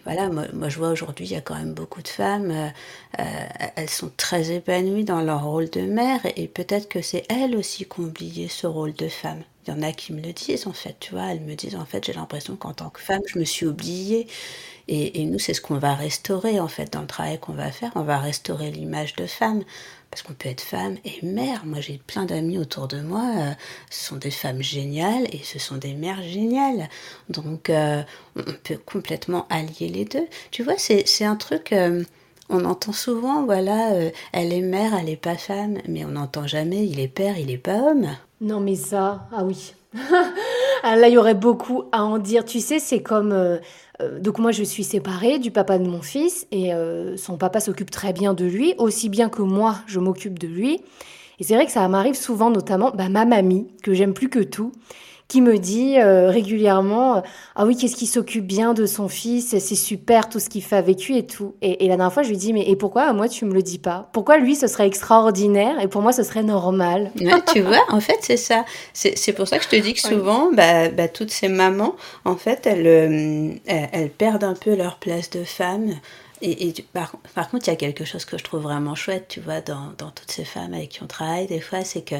voilà, moi, je vois aujourd'hui, il y a quand même beaucoup de femmes, euh, elles sont très épanouies dans leur rôle de mère et, peut-être que c'est elles aussi qui ont oublié ce rôle de femme. Il y en a qui me le disent en fait, tu vois, elles me disent en fait, j'ai l'impression qu'en tant que femme, je me suis oubliée. Et, et nous, c'est ce qu'on va restaurer en fait dans le travail qu'on va faire. On va restaurer l'image de femme parce qu'on peut être femme et mère. Moi, j'ai plein d'amis autour de moi, euh, ce sont des femmes géniales et ce sont des mères géniales. Donc, euh, on peut complètement allier les deux. Tu vois, c'est un truc, euh, on entend souvent, voilà, elle est mère, elle n'est pas femme, mais on n'entend jamais, il est père, il n'est pas homme. Non, mais ça, ah oui. Ah, là, il y aurait beaucoup à en dire. Tu sais, c'est comme euh, donc moi je suis séparée du papa de mon fils et euh, son papa s'occupe très bien de lui, aussi bien que moi je m'occupe de lui. Et c'est vrai que ça m'arrive souvent, notamment bah, ma mamie, que j'aime plus que tout, qui me dit euh, régulièrement euh, Ah oui, qu'est-ce qu'il s'occupe bien de son fils, c'est super tout ce qu'il fait avec lui et tout. Et, la dernière fois, je lui dis Mais et pourquoi moi tu me le dis pas? Pourquoi lui ce serait extraordinaire et pour moi ce serait normal? Tu vois, en fait, c'est ça. C'est pour ça que je te dis que souvent, bah, bah, toutes ces mamans, en fait, elles, euh, elles, perdent un peu leur place de femme. Et, et par, par, contre, il y a quelque chose que je trouve vraiment chouette, tu vois, dans, dans toutes ces femmes avec qui on travaille, des fois, c'est que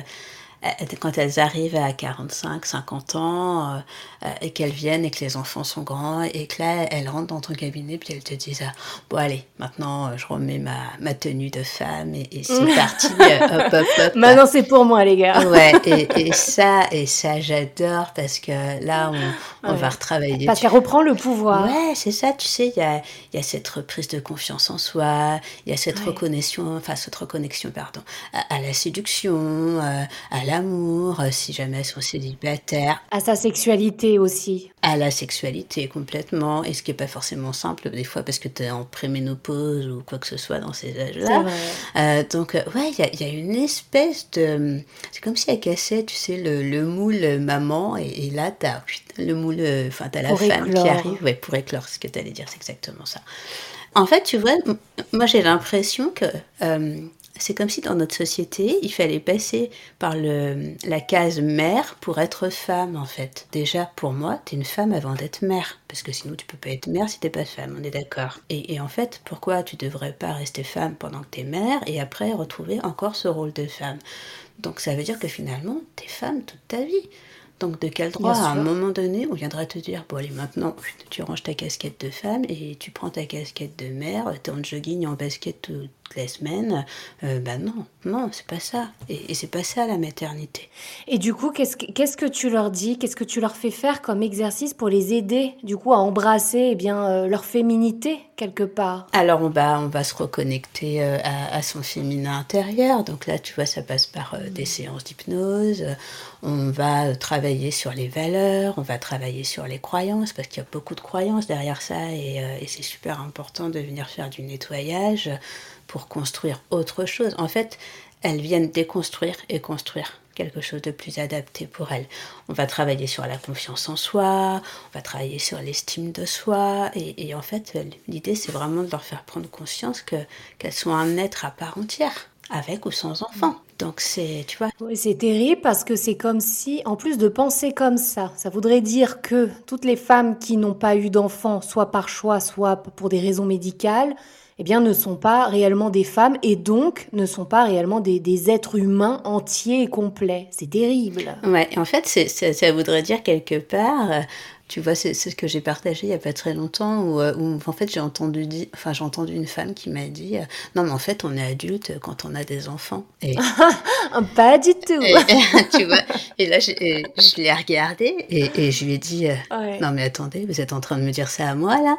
quand elles arrivent à 45, 50 ans, euh, euh, et qu'elles viennent et que les enfants sont grands, et que là, elles rentrent dans ton cabinet, puis elles te disent ah, Bon, allez, maintenant, je remets ma, ma tenue de femme, et, c'est parti, hop, hop, hop. Maintenant, c'est pour moi, les gars. ouais, et, et ça, et ça, j'adore, parce que là, on, on va retravailler. Parce qu'elle reprend le pouvoir. Ouais, c'est ça, tu sais, il y a, y a cette reprise de confiance en soi, il y a cette reconnexion, enfin, cette reconnexion, pardon, à, à la séduction, à la l'amour, euh, si jamais elles sont célibataires. À sa sexualité aussi. À la sexualité complètement, et ce qui n'est pas forcément simple des fois parce que tu es en préménopause ou quoi que ce soit dans ces âges-là. Euh, donc, euh, ouais, il y, y, a une espèce de. C'est comme si elle cassait, tu sais, le, le moule maman, et, là, tu as le moule. Enfin, tu as la femme qui arrive. Ouais, pour éclore, ce que tu allais dire, c'est exactement ça. En fait, tu vois, moi j'ai l'impression que c'est comme si dans notre société, il fallait passer par le, la case mère pour être femme, en fait. Déjà, pour moi, t'es une femme avant d'être mère. Parce que sinon, tu peux pas être mère si t'es pas femme, on est d'accord. Et, en fait, pourquoi tu devrais pas rester femme pendant que t'es mère et après retrouver encore ce rôle de femme? Donc ça veut dire que finalement, t'es femme toute ta vie. Donc de quel droit, à un moment donné, on viendra te dire, bon allez maintenant, tu ranges ta casquette de femme et tu prends ta casquette de mère, es en jogging, en basket toute la semaine. Euh, ben non, non, c'est pas ça. Et, c'est pas ça la maternité. Et du coup, qu'est-ce que, qu'est-ce que tu leur dis? Qu'est-ce que tu leur fais faire comme exercice pour les aider, du coup, à embrasser eh bien, euh, leur féminité quelque part? Alors on va, on va se reconnecter euh, à, son féminin intérieur. Donc là, tu vois, ça passe par des séances d'hypnose. On va travailler sur les valeurs, on va travailler sur les croyances, parce qu'il y a beaucoup de croyances derrière ça, et, c'est super important de venir faire du nettoyage pour construire autre chose. En fait, elles viennent déconstruire et construire quelque chose de plus adapté pour elles. On va travailler sur la confiance en soi, on va travailler sur l'estime de soi, et, en fait, l'idée, c'est vraiment de leur faire prendre conscience que qu'elles sont un être à part entière, avec ou sans enfant. Donc c'est, tu vois. c'est terrible parce que c'est comme si, en plus de penser comme ça, ça voudrait dire que toutes les femmes qui n'ont pas eu d'enfants, soit par choix, soit pour des raisons médicales, eh bien, ne sont pas réellement des femmes et donc ne sont pas réellement des, des êtres humains entiers et complets. C'est terrible. Ouais, en fait, ça voudrait dire quelque part, euh, tu vois, c'est ce que j'ai partagé il y a pas très longtemps où, euh, où en fait j'ai entendu enfin j'ai entendu une femme qui m'a dit euh, non mais en fait on est adulte quand on a des enfants. Et... pas du tout. Et, tu vois, et là je, l'ai regardé et, et, je lui ai dit euh, non mais attendez vous êtes en train de me dire ça à moi là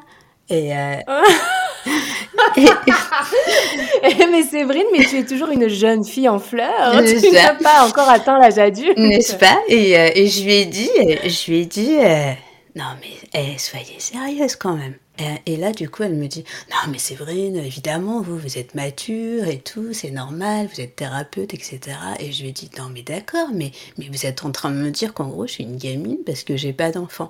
et, mais Séverine, mais tu es toujours une jeune fille en fleurs. Tu n'as pas encore atteint l'âge adulte. N'est-ce pas? Et, et, je lui ai dit, je lui ai dit, non mais eh, soyez sérieuse quand même. Et, là, du coup, elle me dit, non mais Séverine, évidemment, vous, vous êtes mature et tout, c'est normal, vous êtes thérapeute, etc. Et je lui ai dit, non mais d'accord, mais, mais vous êtes en train de me dire qu'en gros, je suis une gamine parce que j'ai pas d'enfant.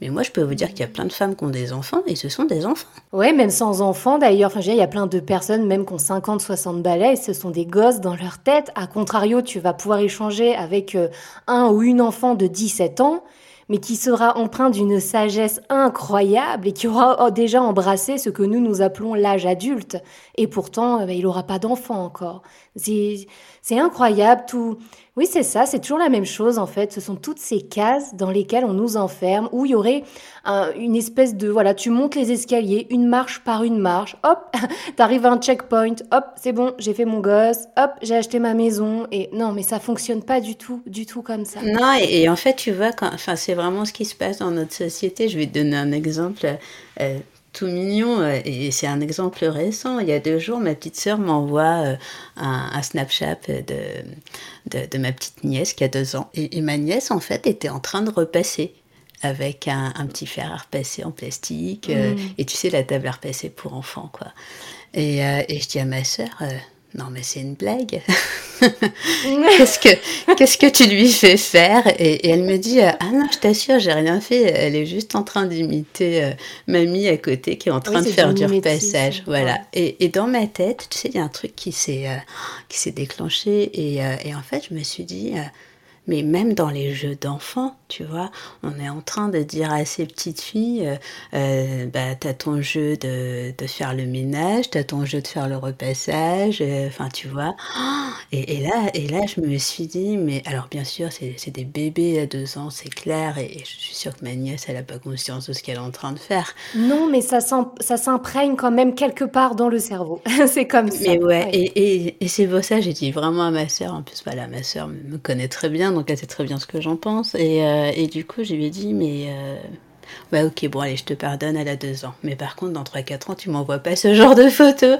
Mais moi, je peux vous dire qu'il y a plein de femmes qui ont des enfants et ce sont des enfants. Ouais, même sans enfants d'ailleurs. Enfin, il y a plein de personnes, même qui ont 50, 60 balais, et ce sont des gosses dans leur tête. A contrario, tu vas pouvoir échanger avec euh, un ou une enfant de 17 ans mais qui sera empreint d'une sagesse incroyable et qui aura oh, déjà embrassé ce que nous nous appelons l'âge adulte. Et pourtant, euh, bah, il n'aura pas d'enfant encore. C'est incroyable. Tout. Oui, c'est ça. C'est toujours la même chose en fait. Ce sont toutes ces cases dans lesquelles on nous enferme, où il y aurait une espèce de voilà, tu montes les escaliers, une marche par une marche. Hop, t'arrives à un checkpoint. Hop, c'est bon, j'ai fait mon gosse. Hop, j'ai acheté ma maison. Et non, mais ça fonctionne pas du tout, du tout comme ça. Non, et, en fait, tu vois, c'est vraiment ce qui se passe dans notre société. Je vais te donner un exemple. Euh, tout mignon. Euh, et c'est un exemple récent. Il y a deux jours, ma petite sœur m'envoie euh, un, Snapchat de, de, ma petite nièce qui a deux ans. Et, ma nièce, en fait, était en train de repasser avec un, petit fer à repasser en plastique. Euh, mm. et tu sais, la table à repasser pour enfants, quoi. Et, et je dis à ma sœur non mais c'est une blague. qu'est-ce que qu'est-ce que tu lui fais faire et, elle me dit ah non je t'assure j'ai rien fait. Elle est juste en train d'imiter euh, mamie à côté qui est en train de faire du repassage. voilà. Et, et, dans ma tête tu sais il y a un truc qui s'est euh, qui s'est déclenché. Et, euh, et, en fait je me suis dit mais même dans les jeux d'enfants, tu vois, on est en train de dire à ces petites filles, euh, euh bah, t'as ton jeu de, de, faire le ménage, t'as ton jeu de faire le repassage, euh, enfin, tu vois. Et, et, là, et là, je me suis dit, mais alors, bien sûr, c'est des bébés à deux ans, c'est clair, et, je suis sûre que ma nièce, elle n'a pas conscience de ce qu'elle est en train de faire. Non, mais ça s'imprègne quand même quelque part dans le cerveau. c'est comme ça. Mais ouais, et, et, et c'est pour ça, j'ai dit vraiment à ma sœur, en plus, voilà, ma sœur me connaît très bien, donc elle sait très bien ce que j'en pense. Et, euh, et, du coup, je lui ai dit, mais euh, ouais, ok, bon, allez, je te pardonne, elle a deux ans. Mais par contre, dans 3-4 ans, tu m'envoies pas ce genre de photos.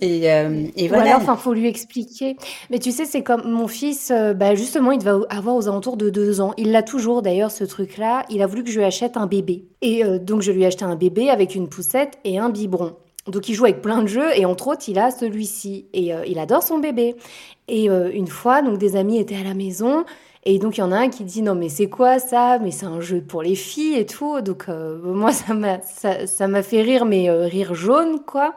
Et, euh, et voilà. enfin, faut lui expliquer. Mais tu sais, c'est comme mon fils, bah, justement, il va avoir aux alentours de deux ans. Il l'a toujours, d'ailleurs, ce truc-là. Il a voulu que je lui achète un bébé. Et donc, je lui ai acheté un bébé avec une poussette et un biberon. Donc il joue avec plein de jeux et entre autres il a celui-ci et il adore son bébé. Et une fois donc des amis étaient à la maison et donc il y en a un qui dit non mais c'est quoi ça? Mais c'est un jeu pour les filles et tout. Donc euh, moi ça m'a ça, fait rire mais euh, rire jaune quoi.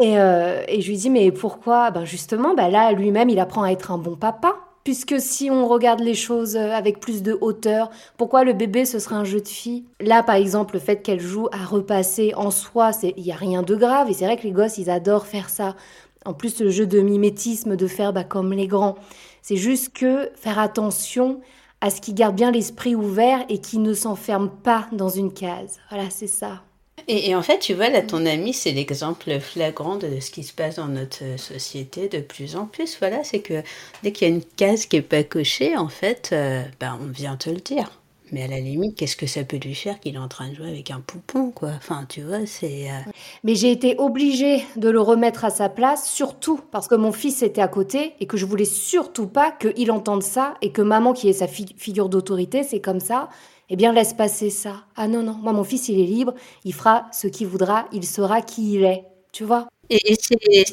Et, euh, et, je lui dis mais pourquoi? Ben justement ben là lui-même il apprend à être un bon papa. Puisque si on regarde les choses avec plus de hauteur, pourquoi le bébé ce serait un jeu de filles Là par exemple le fait qu'elle joue à repasser en soi, il y a rien de grave et c'est vrai que les gosses ils adorent faire ça. En plus le jeu de mimétisme de faire bah, comme les grands. C'est juste que faire attention à ce qui garde bien l'esprit ouvert et qui ne s'enferme pas dans une case. Voilà, c'est ça. Et, en fait, tu vois, là, ton ami, c'est l'exemple flagrant de ce qui se passe dans notre société de plus en plus. Voilà, c'est que dès qu'il y a une case qui n'est pas cochée, en fait, euh, ben, on vient te le dire. Mais à la limite, qu'est-ce que ça peut lui faire qu'il est en train de jouer avec un poupon, quoi? Enfin, tu vois, c'est. Euh, Mais j'ai été obligée de le remettre à sa place, surtout parce que mon fils était à côté et que je voulais surtout pas qu'il entende ça et que maman, qui est sa figure d'autorité, c'est comme ça. Eh bien, laisse passer ça. Ah non, non, moi, mon fils, il est libre, il fera ce qu'il voudra, il sera qui il est. Tu vois? Et,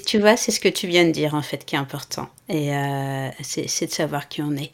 tu vois, c'est ce que tu viens de dire, en fait, qui est important. Et euh, c'est de savoir qui on est.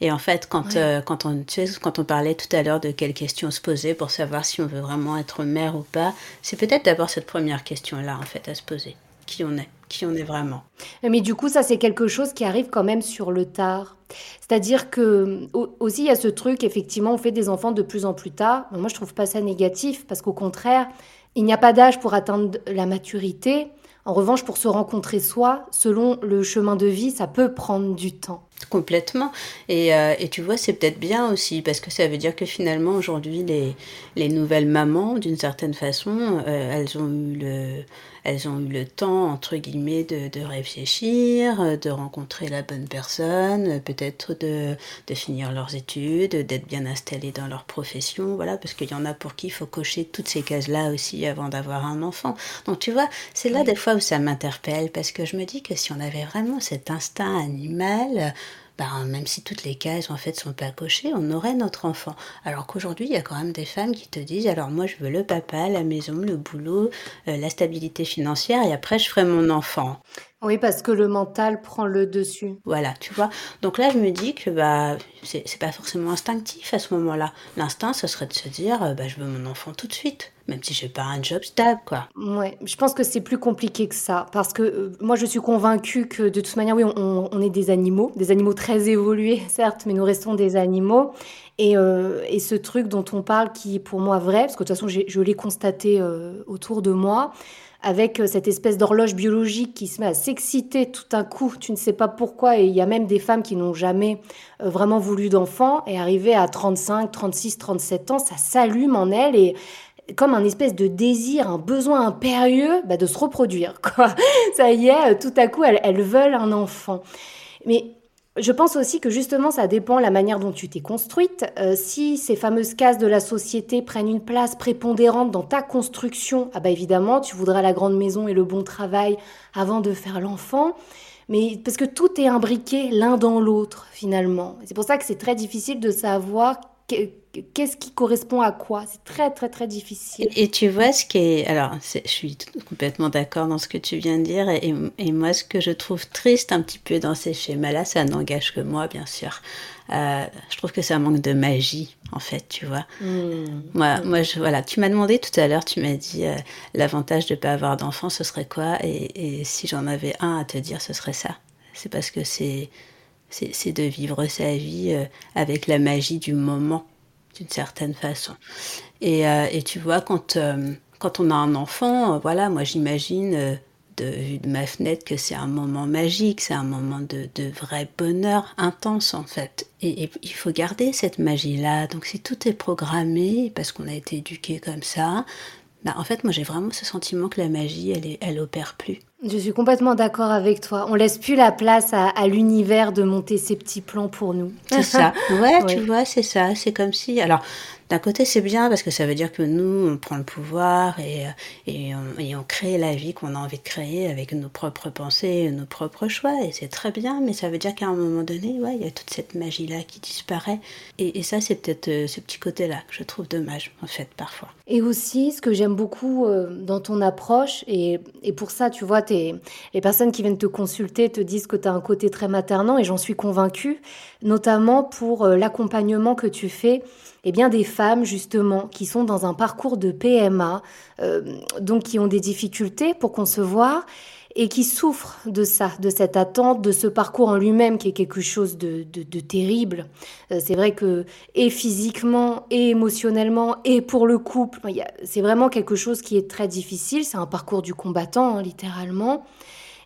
Et en fait, quand, euh, quand, on, tu sais, quand on parlait tout à l'heure de quelles questions se poser pour savoir si on veut vraiment être mère ou pas, c'est peut-être d'abord cette première question-là, en fait, à se poser. Qui on est Qui on est vraiment Mais du coup, ça, c'est quelque chose qui arrive quand même sur le tard. C'est-à-dire que aussi, il y a ce truc, effectivement, on fait des enfants de plus en plus tard. moi, je trouve pas ça négatif, parce qu'au contraire, il n'y a pas d'âge pour atteindre la maturité. En revanche, pour se rencontrer soi, selon le chemin de vie, ça peut prendre du temps. Complètement. Et, euh, et tu vois, c'est peut-être bien aussi, parce que ça veut dire que finalement, aujourd'hui, les, les nouvelles mamans, d'une certaine façon, euh, elles ont eu le elles ont eu le temps, entre guillemets, de, de réfléchir, de rencontrer la bonne personne, peut-être de, de, finir leurs études, d'être bien installées dans leur profession, voilà, parce qu'il y en a pour qui il faut cocher toutes ces cases-là aussi avant d'avoir un enfant. Donc tu vois, c'est là des fois où ça m'interpelle, parce que je me dis que si on avait vraiment cet instinct animal, ben, même si toutes les cases en fait sont pas cochées, on aurait notre enfant. Alors qu'aujourd'hui, il y a quand même des femmes qui te disent alors moi je veux le papa, la maison, le boulot, euh, la stabilité financière et après je ferai mon enfant. Oui, parce que le mental prend le dessus. Voilà, tu vois. Donc là, je me dis que bah, c'est pas forcément instinctif à ce moment-là. L'instinct, ce serait de se dire, euh, bah, je veux mon enfant tout de suite, même si j'ai pas un job stable, quoi. Ouais, je pense que c'est plus compliqué que ça, parce que euh, moi, je suis convaincue que de toute manière, oui, on, est des animaux, des animaux très évolués, certes, mais nous restons des animaux. Et, euh, et ce truc dont on parle, qui est pour moi vrai, parce que de toute façon, je l'ai constaté autour de moi, avec euh, cette espèce d'horloge biologique qui se met à s'exciter tout un coup, tu ne sais pas pourquoi, et il y a même des femmes qui n'ont jamais euh, vraiment voulu d'enfants, et arrivé à 35, 36, 37 ans, ça s'allume en elles, et comme un espèce de désir, un besoin impérieux bah, de se reproduire. Quoi. Ça y est, euh, tout à coup, elles, elles veulent un enfant. Mais je pense aussi que justement, ça dépend la manière dont tu t'es construite. Euh, si ces fameuses cases de la société prennent une place prépondérante dans ta construction, ah bah évidemment, tu voudras la grande maison et le bon travail avant de faire l'enfant. Mais parce que tout est imbriqué l'un dans l'autre finalement. C'est pour ça que c'est très difficile de savoir qu'est-ce qui correspond à quoi? C'est très, très, très difficile. Et, tu vois ce qui est... Alors, je suis complètement d'accord dans ce que tu viens de dire. Et, et, moi, ce que je trouve triste un petit peu dans ces schémas-là, ça n'engage que moi, bien sûr. Euh, je trouve que ça manque de magie, en fait, tu vois. Hmm. Moi, moi je, voilà, tu m'as demandé tout à l'heure, tu m'as dit euh, l'avantage de ne pas avoir d'enfant, ce serait quoi? Et, et si j'en avais un à te dire, ce serait ça. C'est parce que c'est c'est de vivre sa vie euh, avec la magie du moment d'une certaine façon. Et, euh, tu vois, quand, euh, quand on a un enfant, voilà, moi j'imagine de de ma fenêtre que c'est un moment magique, c'est un moment de, de, vrai bonheur intense en fait. Et, il faut garder cette magie-là. Donc si tout est programmé, parce qu'on a été éduqué comme ça, bah, en fait moi j'ai vraiment ce sentiment que la magie, elle, est, elle opère plus. Je suis complètement d'accord avec toi. On laisse plus la place à, à l'univers de monter ses petits plans pour nous. C'est ça. Ouais, tu vois, c'est ça. C'est comme si. Alors, d'un côté, c'est bien parce que ça veut dire que nous, on prend le pouvoir et, et, on, crée la vie qu'on a envie de créer avec nos propres pensées, nos propres choix. Et c'est très bien, mais ça veut dire qu'à un moment donné, ouais, il y a toute cette magie-là qui disparaît. Et, ça, c'est peut-être euh, ce petit côté-là que je trouve dommage, en fait, parfois. Et aussi, ce que j'aime beaucoup euh, dans ton approche, et, et pour ça, tu vois, es, les personnes qui viennent te consulter te disent que tu as un côté très maternant, et j'en suis convaincue, notamment pour euh, l'accompagnement que tu fais eh bien des femmes justement qui sont dans un parcours de PMA, euh, donc qui ont des difficultés pour concevoir et qui souffrent de ça, de cette attente, de ce parcours en lui-même qui est quelque chose de, terrible. Euh, c'est vrai que et physiquement, et émotionnellement, et pour le couple, c'est vraiment quelque chose qui est très difficile. C'est un parcours du combattant, hein, littéralement.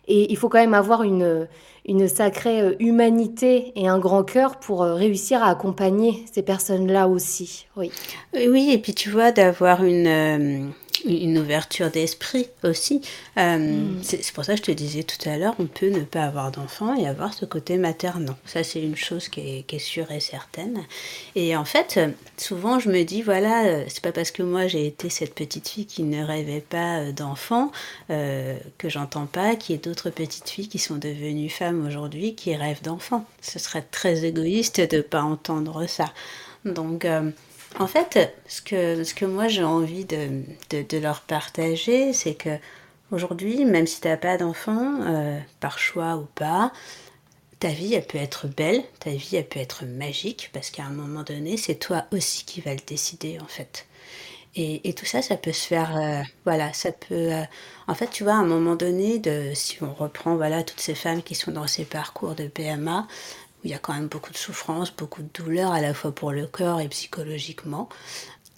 Et il faut quand même avoir une, une sacrée euh, humanité et un grand cœur pour euh, réussir à accompagner ces personnes-là aussi. Oui. Oui, et puis tu vois, d'avoir une, une ouverture d'esprit aussi. Euh, mm. C'est pour ça que je te disais tout à l'heure, on peut ne pas avoir d'enfant et avoir ce côté maternant. Ça, c'est une chose qui est, qui est, sûre et certaine. Et en fait, souvent, je me dis, voilà, euh, c'est pas parce que moi j'ai été cette petite fille qui ne rêvait pas euh, d'enfant euh, que j'entends pas qu'il y ait d'autres petites filles qui sont devenues femmes aujourd'hui qui rêvent d'enfants. Ce serait très égoïste de ne pas entendre ça. Donc, en fait, ce que, ce que moi j'ai envie de, de, leur partager, c'est que aujourd'hui, même si tu n'as pas d'enfant, euh, par choix ou pas, ta vie, elle peut être belle, ta vie, elle peut être magique, parce qu'à un moment donné, c'est toi aussi qui vas le décider, en fait. Et, et tout ça, ça peut se faire, euh, voilà, ça peut, euh, en fait, tu vois, à un moment donné, de, si on reprend, voilà, toutes ces femmes qui sont dans ces parcours de PMA, où il y a quand même beaucoup de souffrance, beaucoup de douleur, à la fois pour le corps et psychologiquement.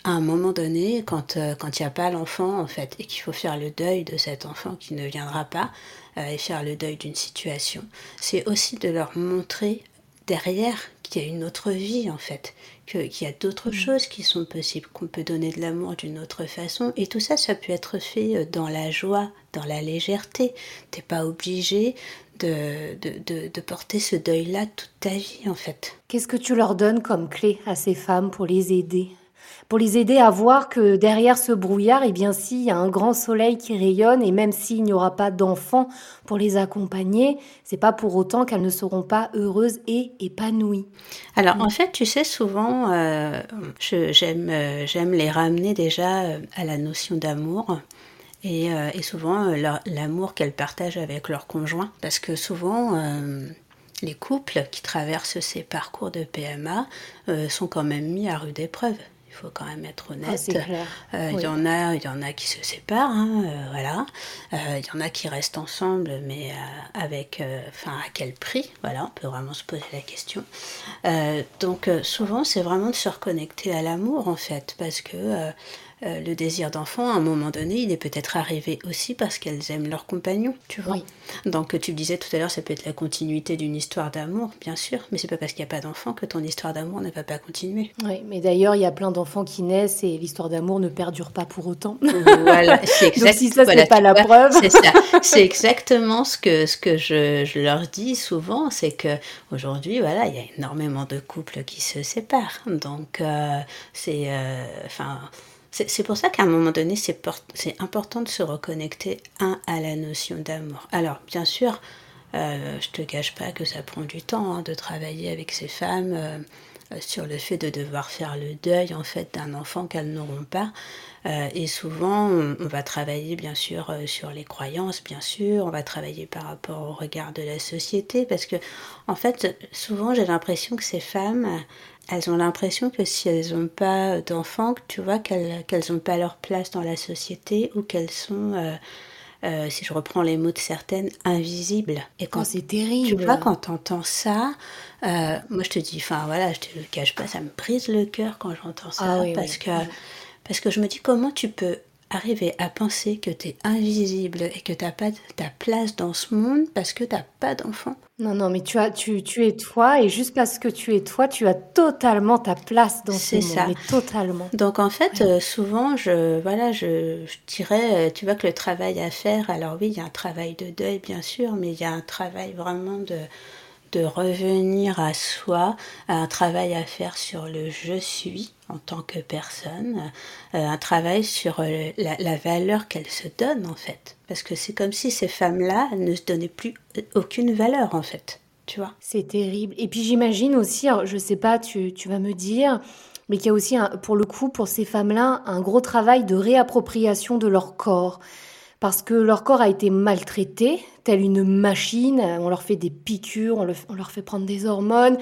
À un moment donné, quand euh, quand il n'y a pas l'enfant, en fait, et qu'il faut faire le deuil de cet enfant qui ne viendra pas, euh, et faire le deuil d'une situation, c'est aussi de leur montrer derrière qu'il y a une autre vie, en fait, qu'il y a d'autres mmh. choses qui sont possibles, qu'on peut donner de l'amour d'une autre façon. Et tout ça, ça peut être fait euh, dans la joie, dans la légèreté. T'es pas obligé de, de, porter ce deuil-là toute ta vie, en fait. Qu'est-ce que tu leur donnes comme clé à ces femmes pour les aider? Pour les aider à voir que derrière ce brouillard, eh bien, s'il y a un grand soleil qui rayonne, et même s'il n'y aura pas d'enfants pour les accompagner, c'est pas pour autant qu'elles ne seront pas heureuses et épanouies. Alors, en fait, tu sais, souvent, euh, j'aime, euh, j'aime les ramener déjà euh, à la notion d'amour. Euh, et, souvent euh, l'amour qu'elles partagent avec leur conjoint. Parce que souvent, euh, les couples qui traversent ces parcours de PMA sont quand même mis à rude épreuve. Il faut quand même être ah, honnête. Il y en a, il y en a qui se séparent, hein, voilà. Il y en a qui restent ensemble, mais avec, enfin, à quel prix Voilà, on peut vraiment se poser la question. donc, souvent, c'est vraiment de se reconnecter à l'amour, en fait, parce que euh, le désir d'enfant, à un moment donné, il est peut-être arrivé aussi parce qu'elles aiment leur compagnon, tu vois. Donc tu disais tout à l'heure, ça peut être la continuité d'une histoire d'amour, bien sûr, mais c'est pas parce qu'il n'y a pas d'enfant que ton histoire d'amour ne va pas continuer. Oui, mais d'ailleurs, il y a plein d'enfants qui naissent et l'histoire d'amour ne perdure pas pour autant. Voilà, c'est exact. Donc si ça, c'est pas la preuve. C'est ça. C'est exactement ce que, ce que je, je leur dis souvent, c'est que aujourd'hui, voilà, il y a énormément de couples qui se séparent. Donc, euh, c'est. Euh, enfin. C'est pour ça qu'à un moment donné, c'est important de se reconnecter, un, à la notion d'amour. Alors, bien sûr, euh, je te cache pas que ça prend du temps hein, de travailler avec ces femmes euh, euh, sur le fait de devoir faire le deuil en fait d'un enfant qu'elles n'auront pas. et souvent, on, va travailler bien sûr sur les croyances, bien sûr, on va travailler par rapport au regard de la société, parce que en fait, souvent j'ai l'impression que ces femmes, elles ont l'impression que si elles n'ont pas d'enfants, tu vois, qu'elles n'ont pas leur place dans la société ou qu'elles sont, euh, euh, si je reprends les mots de certaines, invisibles. Et quand oh, c'est terrible. Tu vois, quand t'entends ça, euh, moi je te dis, enfin voilà, je te le cache pas, ça me brise le cœur quand j'entends ça, ah parce que parce que je me dis comment tu peux arriver à penser que tu es invisible et que tu n'as pas ta place dans ce monde parce que tu n'as pas d'enfant. Non, non, mais tu, as, tu, tu es toi et juste parce que tu es toi, tu as totalement ta place dans ce monde. C'est ça. totalement. Donc en fait, euh, souvent, je, voilà, je, je, dirais, euh, tu vois que le travail à faire, alors oui, il y a un travail de deuil bien sûr, mais il y a un travail vraiment de de revenir à soi, un travail à faire sur le je suis en tant que personne, euh, un travail sur euh, la, valeur qu'elle se donne en fait. Parce que c'est comme si ces femmes-là ne se donnaient plus aucune valeur en fait. Tu vois? C'est terrible. Et puis j'imagine aussi, je sais pas, tu, tu vas me dire, mais qu'il y a aussi, pour le coup, pour ces femmes-là, un gros travail de réappropriation de leur corps parce que leur corps a été maltraité, tel une machine. On leur fait des piqûres, on, leur fait prendre des hormones.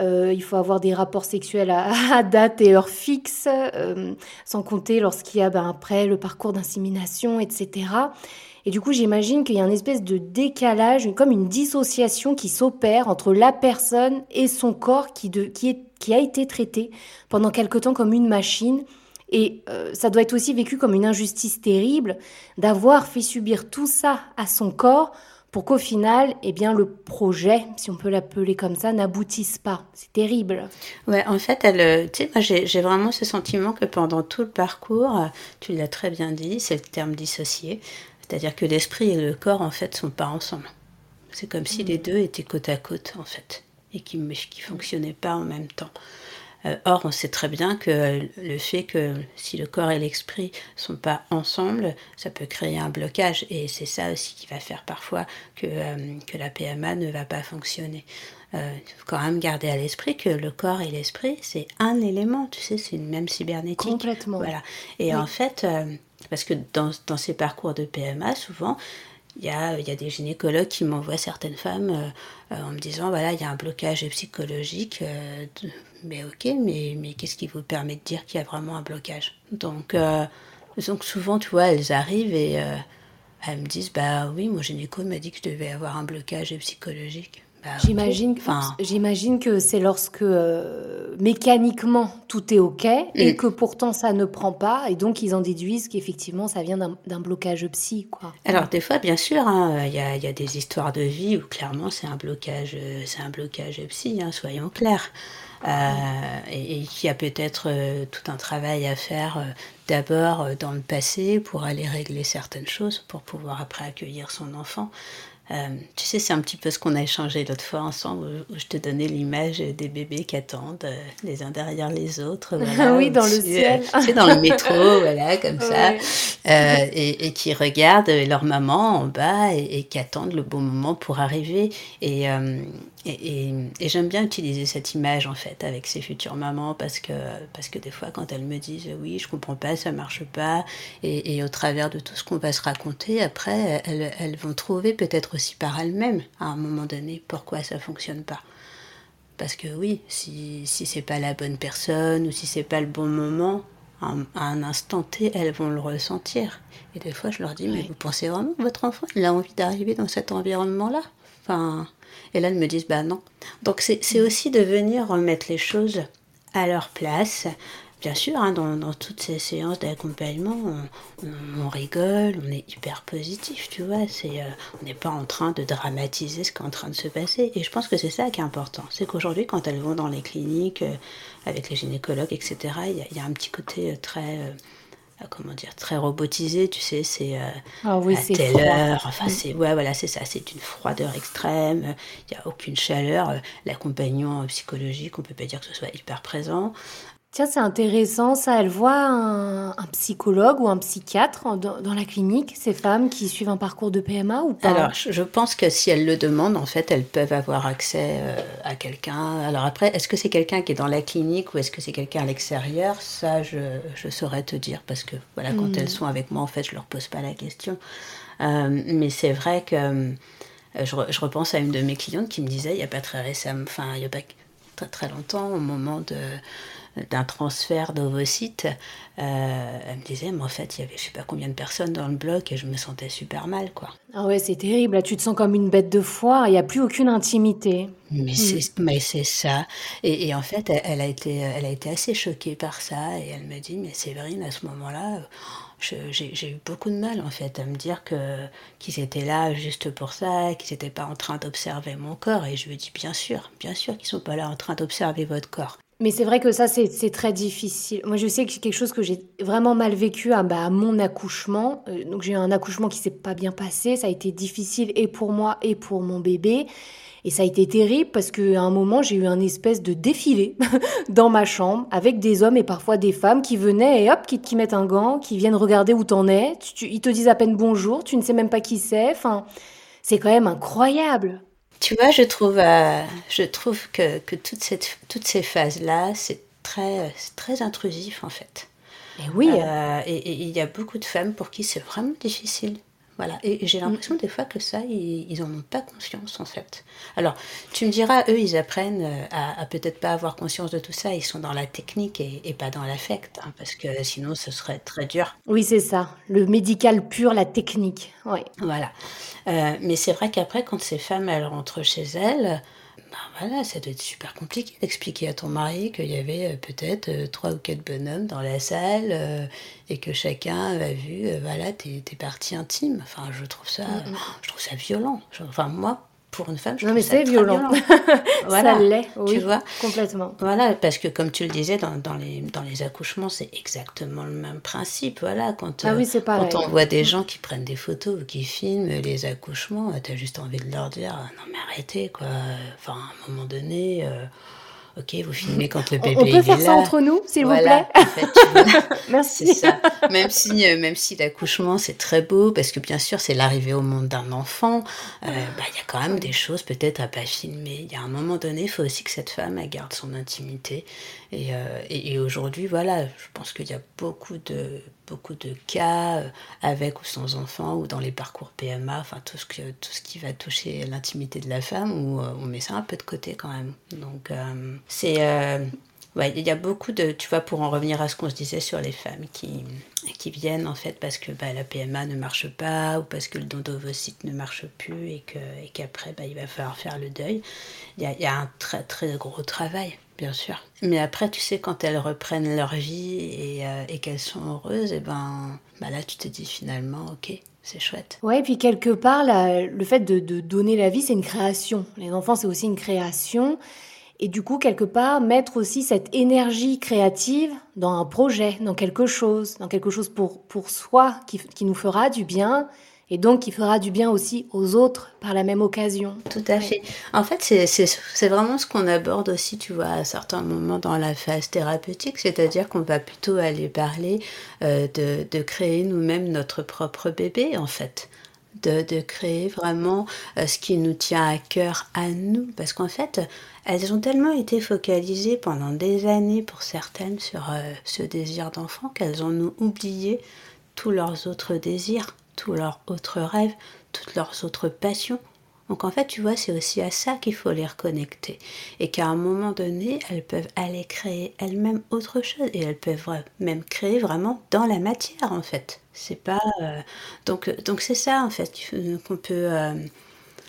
Euh, il faut avoir des rapports sexuels à, date et heure fixe, euh, sans compter lorsqu'il y a ben, après le parcours d'insémination, etc. Et du coup, j'imagine qu'il y a une espèce de décalage, comme une dissociation qui s'opère entre la personne et son corps qui a été traité pendant quelque temps comme une machine et euh, ça doit être aussi vécu comme une injustice terrible d'avoir fait subir tout ça à son corps pour qu'au final, eh bien, le projet, si on peut l'appeler comme ça, n'aboutisse pas. C'est terrible. Ouais, en fait, elle, tu sais, moi j'ai vraiment ce sentiment que pendant tout le parcours, tu l'as très bien dit, c'est le terme dissocié, c'est-à-dire que l'esprit et le corps, en fait, sont pas ensemble. C'est comme si les deux étaient côte à côte, en fait, et qui ne fonctionnaient pas en même temps. Euh, or, on sait très bien que le fait que si le corps et l'esprit sont pas ensemble, ça peut créer un blocage. Et c'est ça aussi qui va faire parfois que, euh, que la PMA ne va pas fonctionner. Euh, il faut quand même garder à l'esprit que le corps et l'esprit, c'est un élément, tu sais, c'est une même cybernétique. Complètement. Voilà. Et en fait, parce que dans, dans ces parcours de PMA, souvent, il y a, y a, des gynécologues qui m'envoient certaines femmes euh, euh, en me disant voilà, il y a un blocage psychologique. Euh, mais ok, mais, mais qu'est-ce qui vous permet de dire qu'il y a vraiment un blocage? Donc, donc souvent, tu vois, elles arrivent et elles me disent bah oui, mon gynéco m'a dit que je devais avoir un blocage psychologique. Bah, j'imagine, j'imagine que c'est lorsque euh, mécaniquement tout est OK et mm. que pourtant ça ne prend pas et donc ils en déduisent qu'effectivement ça vient d'un blocage psy. Quoi. Alors des fois bien sûr, hein, il y, a, y, a, des histoires de vie où clairement c'est un blocage, c'est un blocage psy, hein, soyons clairs. Euh, et, qui a peut-être euh, tout un travail à faire d'abord dans le passé pour aller régler certaines choses, pour pouvoir après accueillir son enfant. Euh, tu sais, c'est un petit peu ce qu'on a échangé l'autre fois ensemble, où, je te donnais l'image des bébés qui attendent euh, les uns derrière les autres. oui, dans le ciel. Euh, dans le métro, voilà, comme ça. et, qui regardent leur maman en bas et, qui attendent le bon moment pour arriver. Et, et, j'aime bien utiliser cette image en fait avec ces futures mamans parce que, parce que des fois quand elles me disent oui je comprends pas, ça marche pas et, au travers de tout ce qu'on va se raconter après elles, elles vont trouver peut-être aussi par elles-mêmes à un moment donné pourquoi ça fonctionne pas. Parce que oui, si, si c'est pas la bonne personne ou si c'est pas le bon moment, à un instant T, elles vont le ressentir. Et des fois, je leur dis, mais vous pensez vraiment que votre enfant, il a envie d'arriver dans cet environnement-là? Enfin, et là, elles me disent, bah non. Donc c'est aussi de venir remettre les choses à leur place. Bien sûr, hein, dans, toutes ces séances d'accompagnement, on, rigole, on est hyper positif, tu vois. Euh, on n'est pas en train de dramatiser ce qui est en train de se passer. Et je pense que c'est ça qui est important. C'est qu'aujourd'hui, quand elles vont dans les cliniques, euh, avec les gynécologues, etc., il y, a un petit côté euh, très comment dire très robotisé tu sais c'est euh, ah oui, à telle heure enfin mm. c'est ouais voilà c'est ça c'est une froideur extrême il n'y a aucune chaleur l'accompagnement psychologique on peut pas dire que ce soit hyper présent Tiens, c'est intéressant ça. Elle voit un, psychologue ou un psychiatre dans, la clinique, ces femmes qui suivent un parcours de PMA ou pas? Alors, je pense que si elles le demandent, en fait, elles peuvent avoir accès euh, à quelqu'un. Alors après, est-ce que c'est quelqu'un qui est dans la clinique ou est-ce que c'est quelqu'un à l'extérieur? Ça, je, je, saurais te dire parce que voilà, quand elles hmm. sont avec moi, en fait, je leur pose pas la question. Euh, mais c'est vrai que euh, je, je, repense à une de mes clientes qui me disait, il n'y a pas très récemment, enfin, il n'y a pas très très longtemps, au moment de d'un transfert d'ovocytes, euh, elle me disait, mais en fait, il y avait je sais pas combien de personnes dans le bloc et je me sentais super mal, quoi. Ah ouais, c'est terrible. Là, tu te sens comme une bête de foire. Il n'y a plus aucune intimité. Mais c'est, mais c'est ça. Et, en fait, elle, a été, elle a été assez choquée par ça et elle me dit, mais Séverine, à ce moment-là. j'ai, eu beaucoup de mal en fait à me dire que qu'ils étaient là juste pour ça, qu'ils n'étaient pas en train d'observer mon corps. Et je lui dis bien sûr, bien sûr qu'ils sont pas là en train d'observer votre corps. Mais c'est vrai que ça, c'est très difficile. Moi, je sais que c'est quelque chose que j'ai vraiment mal vécu à, bah, mon accouchement. Euh, donc, j'ai eu un accouchement qui s'est pas bien passé. Ça a été difficile et pour moi et pour mon bébé. Et ça a été terrible parce qu'à un moment, j'ai eu un espèce de défilé dans ma chambre avec des hommes et parfois des femmes qui venaient et hop, qui, mettent un gant, qui viennent regarder où t'en es. ils te disent à peine bonjour, tu ne sais même pas qui c'est. Enfin, c'est quand même incroyable. Tu vois, je trouve, euh, je trouve que, que toute cette, toutes ces phases-là, c'est très, très intrusif en fait. Et oui. Euh, et il y a beaucoup de femmes pour qui c'est vraiment difficile. Voilà. Et j'ai l'impression des fois que ça, ils n'en ont pas conscience en fait. Alors, tu me diras, eux, ils apprennent euh, à, peut-être pas avoir conscience de tout ça. Ils sont dans la technique et, pas dans l'affect, hein, parce que sinon, ce serait très dur. Oui, c'est ça. Le médical pur, la technique. Oui. Voilà. Euh, mais c'est vrai qu'après, quand ces femmes, elles rentrent chez elles, ben voilà, ça doit être super compliqué d'expliquer à ton mari qu'il y avait peut-être trois ou quatre bonhommes dans la salle et que chacun a vu, voilà, tes, tes, parties intimes. Enfin, je trouve ça, mm, mm. je trouve ça violent. Enfin, moi, pour une femme. Je non, mais c'est violent. voilà, ça l'est, oui, tu vois. Complètement. Voilà, parce que comme tu le disais, dans, dans les, dans les accouchements, c'est exactement le même principe. Voilà, quand, ah, oui, c'est quand on voit des gens qui prennent des photos ou qui filment les accouchements, tu as juste envie de leur dire non, mais arrêtez, quoi. Enfin, à un moment donné. Euh, Ok, vous filmez quand le bébé On peut faire ça entre nous, s'il vous plaît. Merci. ça. Même si, euh, même si l'accouchement c'est très beau, parce que bien sûr c'est l'arrivée au monde d'un enfant, euh, bah, il y a quand même des choses peut-être à pas filmer. Il y a un moment donné, il faut aussi que cette femme elle garde son intimité. Et, euh, et, aujourd'hui, voilà, je pense qu'il y a beaucoup de beaucoup de cas euh, avec ou sans enfant ou dans les parcours PMA, enfin tout ce, que, tout ce qui va toucher l'intimité de la femme, où euh, on met ça un peu de côté quand même. Donc c'est... Il y a beaucoup de, tu vois, pour en revenir à ce qu'on se disait sur les femmes qui, qui viennent en fait parce que bah, la PMA ne marche pas ou parce que le don d'ovocytes ne marche plus et qu'après et bah, il va falloir faire le deuil. Il y a, y a, un très très gros travail bien sûr. Mais après, tu sais, quand elles reprennent leur vie et, euh, qu'elles sont heureuses, et eh ben, bah là, tu te dis finalement, ok, c'est chouette. Ouais, et puis quelque part, le fait de, de donner la vie, c'est une création. Les enfants, c'est aussi une création. Et du coup, quelque part, mettre aussi cette énergie créative dans un projet, dans quelque chose, dans quelque chose pour, pour soi, qui, qui nous fera du bien, et donc qui fera du bien aussi aux autres par la même occasion. Tout à fait. En fait, c'est vraiment ce qu'on aborde aussi, tu vois, à certains moments dans la phase thérapeutique, c'est-à-dire qu'on va plutôt aller parler euh, de, créer nous-mêmes notre propre bébé, en fait. De, de créer vraiment euh, ce qui nous tient à cœur à nous. Parce qu'en fait, elles ont tellement été focalisées pendant des années pour certaines sur euh, ce désir d'enfant qu'elles ont oublié tous leurs autres désirs tous leurs autres rêves, toutes leurs autres passions. Donc en fait, tu vois, c'est aussi à ça qu'il faut les reconnecter. Et qu'à un moment donné, elles peuvent aller créer elles-mêmes autre chose. Et elles peuvent même créer vraiment dans la matière, en fait. C'est pas... Euh, donc donc c'est ça, en fait, qu'on peut... Euh,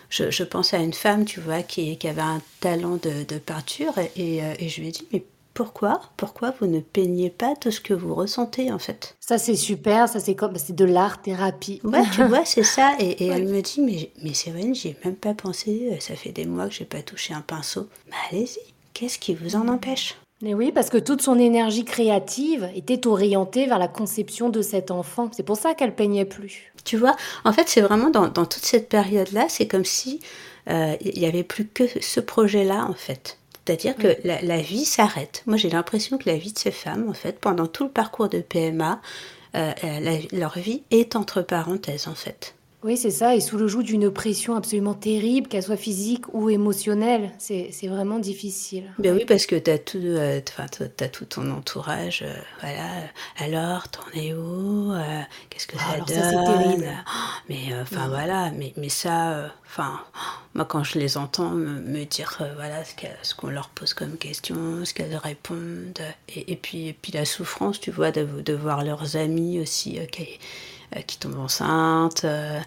je, pense à une femme, tu vois, qui, avait un talent de, peinture. Et, euh, et je lui ai dit, mais pourquoi Pourquoi vous ne peignez pas tout ce que vous ressentez en fait? Ça c'est super, ça c'est comme c'est de l'art thérapie. Ouais, tu vois, c'est ça. Et, elle me dit mais mais vrai, j'y ai même pas pensé. Ça fait des mois que j'ai pas touché un pinceau. Mais allez-y. Qu'est-ce qui vous en empêche? Mais oui, parce que toute son énergie créative était orientée vers la conception de cet enfant. C'est pour ça qu'elle peignait plus. Tu vois, en fait, c'est vraiment dans, dans, toute cette période-là, c'est comme si euh, il n'y avait plus que ce projet-là, en fait. C'est-à-dire que la, vie s'arrête. Moi, j'ai l'impression que la vie de ces femmes, en fait, pendant tout le parcours de PMA, euh, leur vie est entre parenthèses, en fait. Oui, c'est ça, et sous le joug d'une pression absolument terrible, qu'elle soit physique ou émotionnelle. C'est vraiment difficile. Ben oui, parce que tu as, euh, as, tout ton entourage. Euh, voilà, alors, t'en es où euh, Qu'est-ce que ça alors donne ça, terrible. Mais enfin, voilà, mais, mais ça, enfin, moi, quand je les entends me, dire, voilà, ce qu'on leur pose comme question, ce qu'elles répondent, et, et, puis, et puis la souffrance, tu vois, de, de voir leurs amis aussi euh, qui tombent enceintes, euh,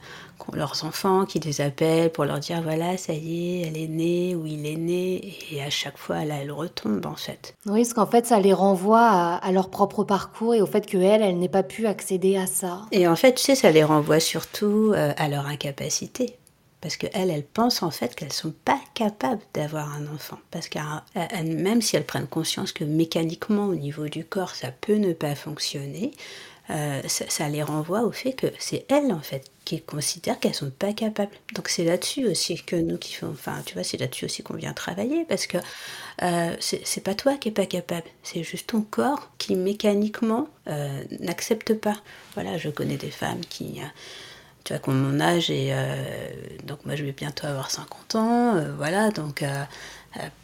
leurs enfants qui les appellent pour leur dire voilà, ça y est, elle est née ou il est né, et à chaque fois, là, elle retombe en fait. Oui, parce qu'en fait, ça les renvoie à, leur propre parcours et au fait qu'elle, elle, n'ait pas pu accéder à ça. Et en fait, tu sais, ça les renvoie surtout euh, à leur incapacité. Parce qu'elles, elles pensent en fait qu'elles ne sont pas capables d'avoir un enfant. Parce que même si elles prennent conscience que mécaniquement, au niveau du corps, ça peut ne pas fonctionner, euh, ça, les renvoie au fait que c'est elles en fait qui considèrent qu'elles sont pas capables. Donc c'est là-dessus aussi que nous qui font, enfin tu vois, c'est là-dessus aussi qu'on vient travailler parce que euh, c'est pas toi qui es pas capable, c'est juste ton corps qui mécaniquement euh, n'accepte pas. Voilà, je connais des femmes qui tu vois, qui ont mon âge et donc moi je vais bientôt avoir 50 ans, voilà, donc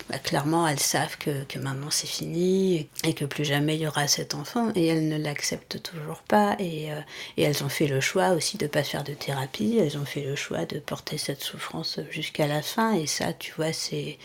bah, clairement, elles savent que, que maintenant c'est fini et que plus jamais il y aura cet enfant et elles ne l'acceptent toujours pas et, euh, et, elles ont fait le choix aussi de ne pas faire de thérapie, elles ont fait le choix de porter cette souffrance jusqu'à la fin et ça, tu vois, c'est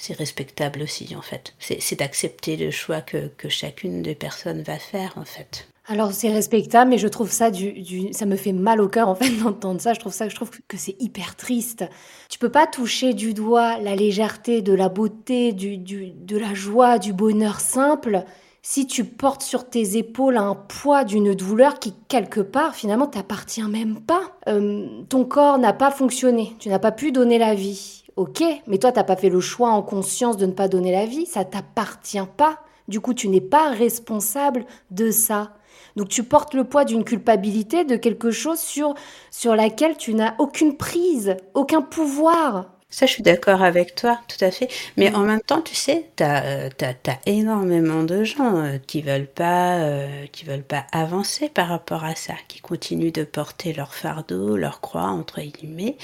c'est respectable aussi en fait. C'est d'accepter le choix que, que chacune des personnes va faire en fait. Alors c'est respectable, mais je trouve ça du, ça me fait mal au cœur en fait d'entendre ça. Je trouve ça, je trouve que c'est hyper triste. Tu peux pas toucher du doigt la légèreté, de la beauté, du, du, de la joie, du bonheur simple si tu portes sur tes épaules un poids d'une douleur qui, quelque part, finalement, t'appartient même pas. Euh, ton corps n'a pas fonctionné, tu n'as pas pu donner la vie. Ok, mais toi, t'as pas fait le choix en conscience de ne pas donner la vie, ça t'appartient pas. Du coup, tu n'es pas responsable de ça. Donc tu portes le poids d'une culpabilité, de quelque chose sur, sur laquelle tu n'as aucune prise, aucun pouvoir. Ça, je suis d'accord avec toi, tout à fait. Mais mm. en même temps, tu sais, tu as, euh, énormément de gens euh, qui veulent pas, euh, qui veulent pas avancer par rapport à ça, qui continuent de porter leur fardeau, leur croix, entre guillemets.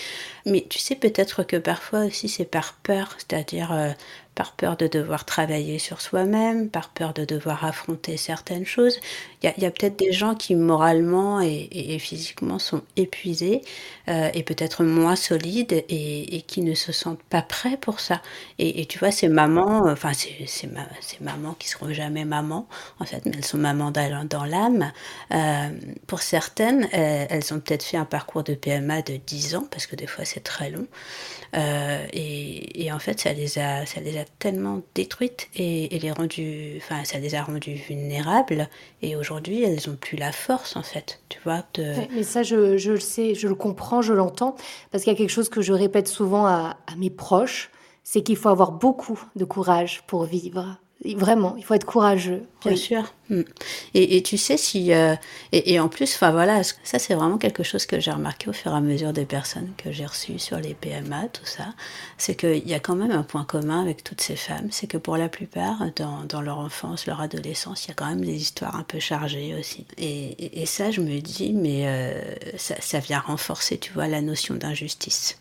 Mais tu sais, peut-être que parfois aussi, c'est par peur, c'est-à-dire par peur de devoir travailler sur soi-même, par peur de devoir affronter certaines choses. Il y a, peut-être des gens qui moralement et, physiquement sont épuisés euh, et peut-être moins solides et, qui ne se sentent pas prêts pour ça. Et, tu vois, ces mamans, enfin ces, mamans qui seront jamais mamans, en fait, mais elles sont mamans dans, l'âme. Euh, pour certaines, euh, elles ont peut-être fait un parcours de PMA de 10 ans, parce que des fois c'est très long. et, en fait, ça les a, ça les a tellement détruites et, les rendu, enfin, ça les a rendues vulnérables. Et aujourd'hui, elles n'ont plus la force, en fait, tu vois. Mais ça, je, le sais, je le comprends, je l'entends, parce qu'il y a quelque chose que je répète souvent à mes proches, c'est qu'il faut avoir beaucoup de courage pour vivre. Vraiment, il faut être courageux. Bien sûr. Mm. Et, tu sais, si. Euh, et, en plus, enfin voilà, ça c'est vraiment quelque chose que j'ai remarqué au fur et à mesure des personnes que j'ai reçues sur les PMA, tout ça. C'est qu'il y a quand même un point commun avec toutes ces femmes. C'est que pour la plupart, dans, leur enfance, leur adolescence, il y a quand même des histoires un peu chargées aussi. Et, ça, je me dis, mais euh, ça, ça vient renforcer, tu vois, la notion d'injustice.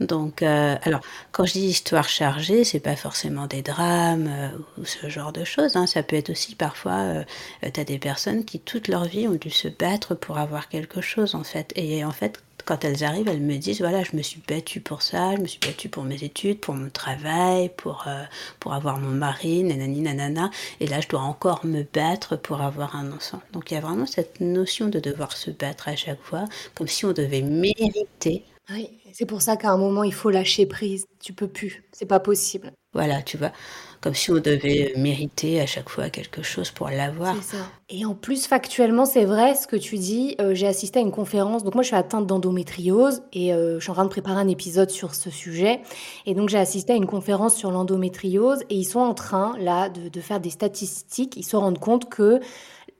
Donc, euh, alors, quand je dis histoire chargée, c'est pas forcément des drames euh, ou ce genre de choses. Hein. Ça peut être aussi parfois, euh, tu as des personnes qui toute leur vie ont dû se battre pour avoir quelque chose en fait. Et en fait, quand elles arrivent, elles me disent voilà, je me suis battue pour ça, je me suis battue pour mes études, pour mon travail, pour, pour avoir mon mari, nanani nanana. Et là, je dois encore me battre pour avoir un enfant. Donc, il y a vraiment cette notion de devoir se battre à chaque fois, comme si on devait mériter oui, c'est pour ça qu'à un moment, il faut lâcher prise. Tu peux plus, c'est pas possible. Voilà, tu vois, comme si on devait mériter à chaque fois quelque chose pour l'avoir. C'est ça. Et en plus, factuellement, c'est vrai ce que tu dis. Euh, j'ai assisté à une conférence. Donc moi, je suis atteinte d'endométriose et euh, je suis en train de préparer un épisode sur ce sujet. Et donc j'ai assisté à une conférence sur l'endométriose et ils sont en train là de, de faire des statistiques. Ils se rendent compte que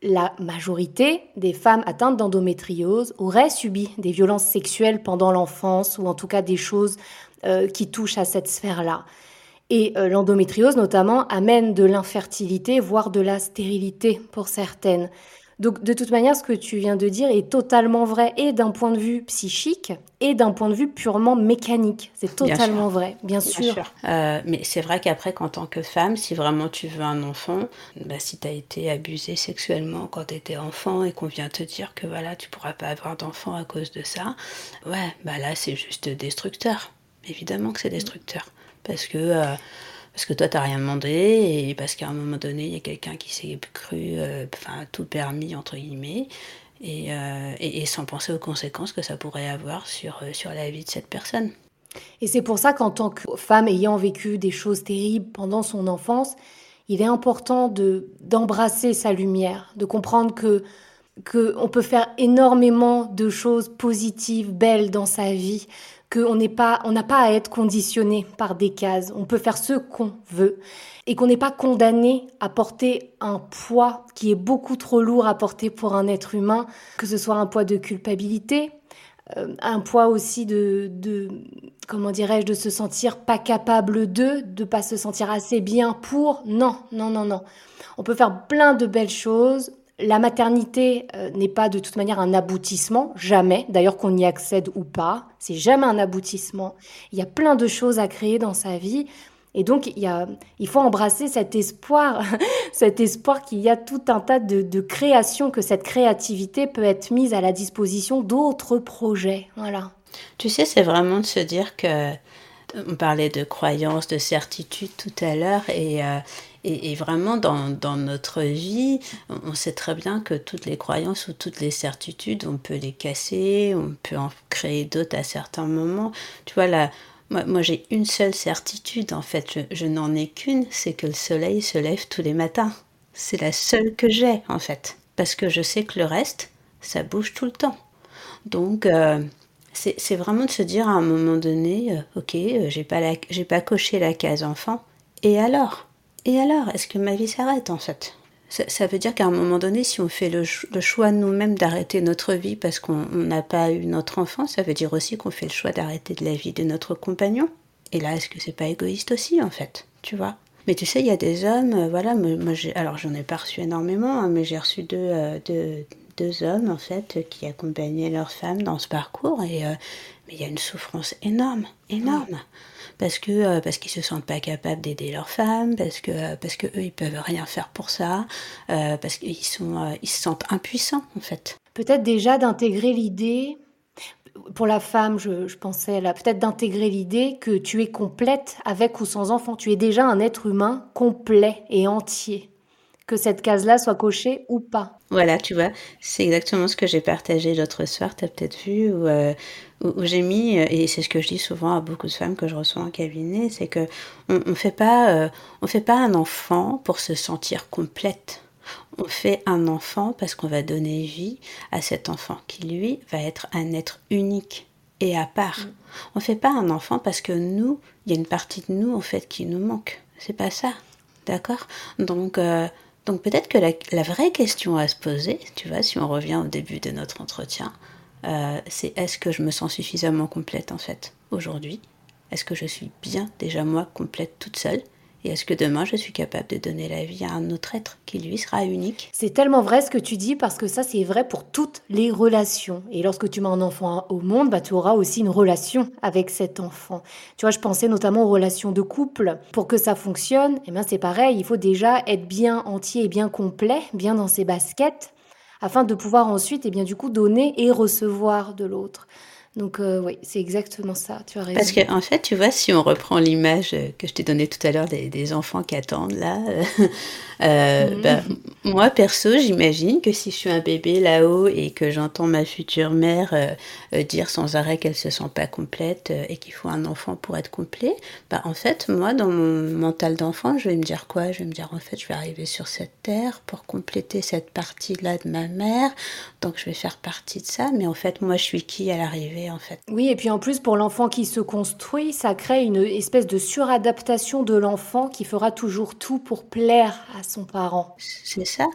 la majorité des femmes atteintes d'endométriose auraient subi des violences sexuelles pendant l'enfance ou en tout cas des choses euh, qui touchent à cette sphère-là. Et euh, l'endométriose notamment amène de l'infertilité, voire de la stérilité pour certaines. Donc de toute manière, ce que tu viens de dire est totalement vrai et d'un point de vue psychique et d'un point de vue purement mécanique. C'est totalement vrai, bien, sûr. Euh, mais c'est vrai qu'après, qu'en tant que femme, si vraiment tu veux un enfant, bah, si tu as été abusée sexuellement quand tu étais enfant et qu'on vient te dire que voilà, tu pourras pas avoir d'enfant à cause de ça, ouais, bah là c'est juste destructeur. Évidemment que c'est destructeur. Parce que... Euh, parce que toi, tu n'as rien demandé et parce qu'à un moment donné, il y a quelqu'un qui s'est cru, euh, enfin, tout permis, entre guillemets, euh, et, et, sans penser aux conséquences que ça pourrait avoir sur, euh, sur la vie de cette personne. Et c'est pour ça qu'en tant que femme ayant vécu des choses terribles pendant son enfance, il est important de d'embrasser sa lumière, de comprendre que qu'on peut faire énormément de choses positives, belles dans sa vie, qu'on n'est pas, on n'a pas à être conditionné par des cases. On peut faire ce qu'on veut et qu'on n'est pas condamné à porter un poids qui est beaucoup trop lourd à porter pour un être humain, que ce soit un poids de culpabilité, euh, un poids aussi de, comment dirais-je, de se sentir pas capable de, de pas se sentir assez bien pour. Non, non, non, non. On peut faire plein de belles choses la maternité euh, n'est pas de toute manière un aboutissement, jamais, d'ailleurs qu'on y accède ou pas, c'est jamais un aboutissement. Il y a plein de choses à créer dans sa vie. Et donc, il, y a, il faut embrasser cet espoir, cet espoir qu'il y a tout un tas de, de créations, que cette créativité peut être mise à la disposition d'autres projets. Voilà. Tu sais, c'est vraiment de se dire que on parlait de croyances, de certitudes tout à l'heure, et, euh, et, vraiment dans, dans, notre vie, on sait très bien que toutes les croyances ou toutes les certitudes, on peut les casser, on peut en créer d'autres à certains moments. Tu vois, là, moi, j'ai une seule certitude, en fait, je, je n'en ai qu'une, c'est que le soleil se lève tous les matins. C'est la seule que j'ai, en fait. Parce que je sais que le reste, ça bouge tout le temps. Donc, euh, c'est vraiment de se dire à un moment donné, euh, ok, euh, j'ai pas, pas coché la case enfant, et alors? Et alors Est-ce que ma vie s'arrête en fait? Ça, veut dire qu'à un moment donné, si on fait le, choix nous-mêmes d'arrêter notre vie parce qu'on n'a pas eu notre enfant, ça veut dire aussi qu'on fait le choix d'arrêter de la vie de notre compagnon. Et là, est-ce que c'est pas égoïste aussi en fait? Tu vois? Mais tu sais, il y a des hommes, voilà, moi, alors j'en ai pas reçu énormément, hein, mais j'ai reçu deux, deux, deux hommes en fait qui accompagnaient leurs femmes dans ce parcours. Et euh, mais il y a une souffrance énorme, énorme. Parce que euh, parce qu'ils se sentent pas capables d'aider leurs femmes, parce que parce que eux ils peuvent rien faire pour ça, euh, parce qu'ils sont ils se sentent impuissants en fait. Peut-être déjà d'intégrer l'idée pour la femme, je, je pensais là, peut-être d'intégrer l'idée que tu es complète avec ou sans enfant. Tu es déjà un être humain complet et entier que cette case-là soit cochée ou pas. Voilà, tu vois, c'est exactement ce que j'ai partagé l'autre soir, tu as peut-être vu, où, euh, où, j'ai mis, euh, et c'est ce que je dis souvent à beaucoup de femmes que je reçois en cabinet, c'est que on, ne fait pas, euh, on fait pas un enfant pour se sentir complète. On fait un enfant parce qu'on va donner vie à cet enfant qui, lui, va être un être unique et à part. Mm. On fait pas un enfant parce que nous, il y a une partie de nous, en fait, qui nous manque. C'est pas ça. D'accord? Donc, donc peut-être que la, vraie question à se poser, tu vois, si on revient au début de notre entretien, euh, c'est est-ce que je me sens suffisamment complète en fait aujourd'hui? Est-ce que je suis bien déjà moi complète toute seule? Et est-ce que demain, je suis capable de donner la vie à un autre être qui, lui, sera unique? C'est tellement vrai ce que tu dis parce que ça, c'est vrai pour toutes les relations. Et lorsque tu mets un enfant au monde, bah, tu auras aussi une relation avec cet enfant. Tu vois, je pensais notamment aux relations de couple. Pour que ça fonctionne, eh bien, c'est pareil, il faut déjà être bien entier et bien complet, bien dans ses baskets, afin de pouvoir ensuite, eh bien, du coup, donner et recevoir de l'autre. Donc euh, oui, c'est exactement ça, tu as raison. Parce qu'en en fait, tu vois, si on reprend l'image que je t'ai donnée tout à l'heure des, enfants qui attendent là, euh, mhm. bah, moi perso, j'imagine que si je suis un bébé là-haut et que j'entends ma future mère euh, dire sans arrêt qu'elle se sent pas complète et qu'il faut un enfant pour être complet, bah en fait, moi, dans mon mental d'enfant, je vais me dire quoi? Je vais me dire en fait, je vais arriver sur cette terre pour compléter cette partie-là de ma mère, donc je vais faire partie de ça, mais en fait, moi, je suis qui à l'arrivée? En fait. Oui, et puis en plus, pour l'enfant qui se construit, ça crée une espèce de suradaptation de l'enfant qui fera toujours tout pour plaire à son parent. C'est ça.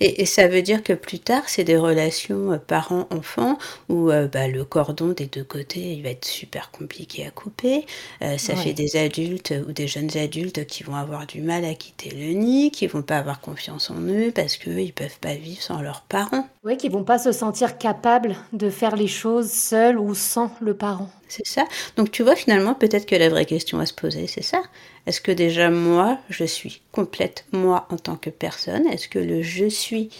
Et, ça veut dire que plus tard, c'est des relations euh, parent-enfant où euh, bah, le cordon des deux côtés, il va être super compliqué à couper. Euh, ça fait des adultes ou des jeunes adultes qui vont avoir du mal à quitter le nid, qui vont pas avoir confiance en eux parce qu'eux, ils peuvent pas vivre sans leurs parents. Oui, qui vont pas se sentir capables de faire les choses seuls ou sans le parent. C'est ça. Donc tu vois finalement peut-être que la vraie question à se poser, c'est ça. Est-ce que déjà moi, je suis complète moi en tant que personne? Est-ce que le je suis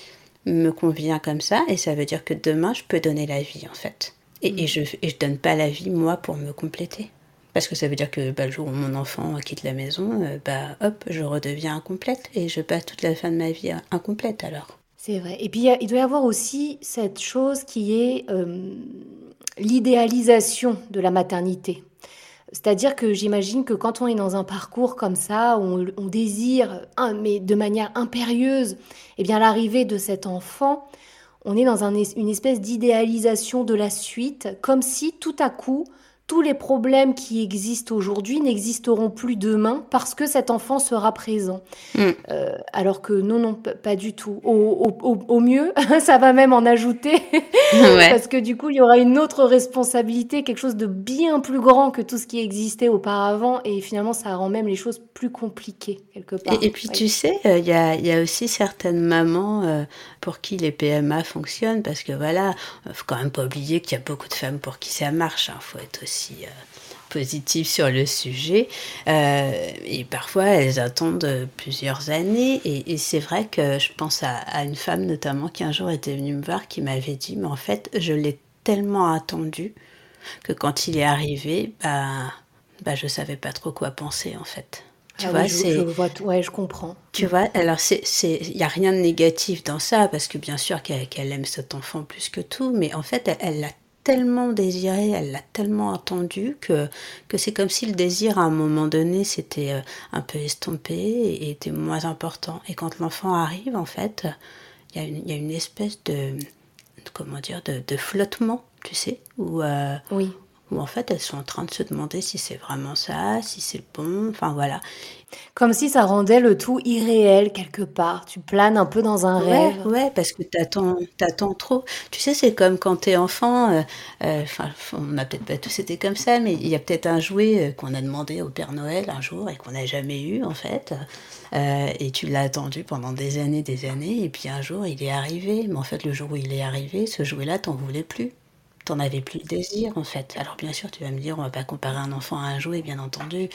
me convient comme ça? Et ça veut dire que demain, je peux donner la vie en fait. Et, mm. je ne donne pas la vie moi pour me compléter. Parce que ça veut dire que bah, le jour où mon enfant quitte la maison, euh, bah hop, je redeviens incomplète et je passe toute la fin de ma vie incomplète alors. C'est vrai. Et puis il doit y avoir aussi cette chose qui est euh, l'idéalisation de la maternité. C'est-à-dire que j'imagine que quand on est dans un parcours comme ça, où on, désire, mais de manière impérieuse, eh bien l'arrivée de cet enfant, on est dans une espèce d'idéalisation de la suite, comme si tout à coup, tous les problèmes qui existent aujourd'hui n'existeront plus demain parce que cet enfant sera présent. Mm. Euh, alors que non, non, pas du tout. Au, mieux, ça va même en ajouter parce que du coup, il y aura une autre responsabilité, quelque chose de bien plus grand que tout ce qui existait auparavant et finalement, ça rend même les choses plus compliquées quelque part. Et, puis, tu sais, euh, il y, a, aussi certaines mamans euh, pour qui les PMA fonctionnent parce que voilà, faut quand même pas oublier qu'il y a beaucoup de femmes pour qui ça marche. Il hein. faut être aussi aussi euh, positive sur le sujet. Euh, et parfois, elles attendent plusieurs années. Et, c'est vrai que je pense à, une femme notamment qui un jour était venue me voir, qui m'avait dit, mais en fait, je l'ai tellement attendu que quand il est arrivé, bah, bah, je savais pas trop quoi penser en fait. Tu ah vois, je, je, vois ouais, je comprends. Tu vois, alors c'est, il y a rien de négatif dans ça parce que bien sûr qu'elle, aime cet enfant plus que tout, mais en fait, elle l'a tellement désiré, elle l'a tellement attendu que, que c'est comme si le désir à un moment donné s'était euh, un peu estompé et était moins important. Et quand l'enfant arrive, en fait, il y, a une, espèce de, comment dire, de, de flottement, tu sais, euh, oui où en fait elles sont en train de se demander si c'est vraiment ça, si c'est bon, enfin voilà. Comme si ça rendait le tout irréel quelque part. Tu planes un peu dans un rêve. Ouais, parce que t'attends, t'attends trop. Tu sais, c'est comme quand t'es enfant. Euh, euh, on n'a peut-être pas tous été comme ça, mais il y a peut-être un jouet euh, qu'on a demandé au Père Noël un jour et qu'on n'a jamais eu en fait. et tu l'as attendu pendant des années, des années, et puis un jour il est arrivé. Mais en fait, le jour où il est arrivé, ce jouet-là, t'en voulais plus t'en avais plus le désir en fait. Alors bien sûr, tu vas me dire, on va pas comparer un enfant à un jouet, bien entendu,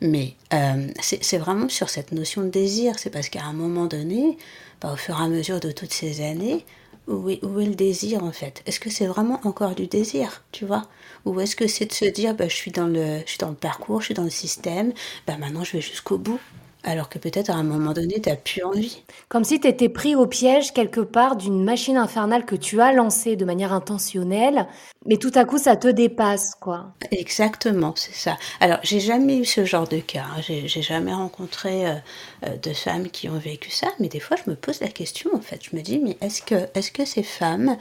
mais euh, c'est vraiment sur cette notion de désir. C'est parce qu'à un moment donné, bah, au fur et à mesure de toutes ces années, où est, où est le désir en fait? Est-ce que c'est vraiment encore du désir, tu vois? Ou est-ce que c'est de se dire, bah, je, suis dans le, je suis dans le parcours, je suis dans le système, bah, maintenant je vais jusqu'au bout? Alors que peut-être à un moment donné, tu n'as plus envie. Comme si tu étais pris au piège quelque part d'une machine infernale que tu as lancée de manière intentionnelle, mais tout à coup, ça te dépasse, quoi. Exactement, c'est ça. Alors, j'ai jamais eu ce genre de cas. Hein. J'ai jamais rencontré euh, euh, de femmes qui ont vécu ça, mais des fois, je me pose la question, en fait. Je me dis, mais est-ce que, est -ce que ces femmes,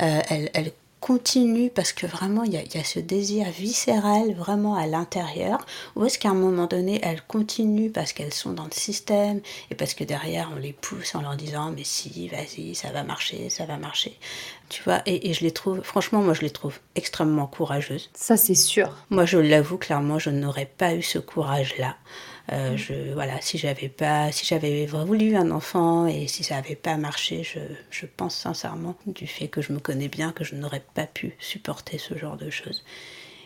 euh, elles, elles continue parce que vraiment il y, a, ce désir viscéral vraiment à l'intérieur ou est-ce qu'à un moment donné elles continuent parce qu'elles sont dans le système et parce que derrière on les pousse en leur disant mais si vas-y ça va marcher ça va marcher. Tu vois et, je les trouve franchement moi je les trouve extrêmement courageuses. Ça c'est sûr. Moi je l'avoue clairement je n'aurais pas eu ce courage là euh, je, voilà, si j'avais pas, si j'avais voulu un enfant et si ça n'avait pas marché, je, je, pense sincèrement du fait que je me connais bien que je n'aurais pas pu supporter ce genre de choses.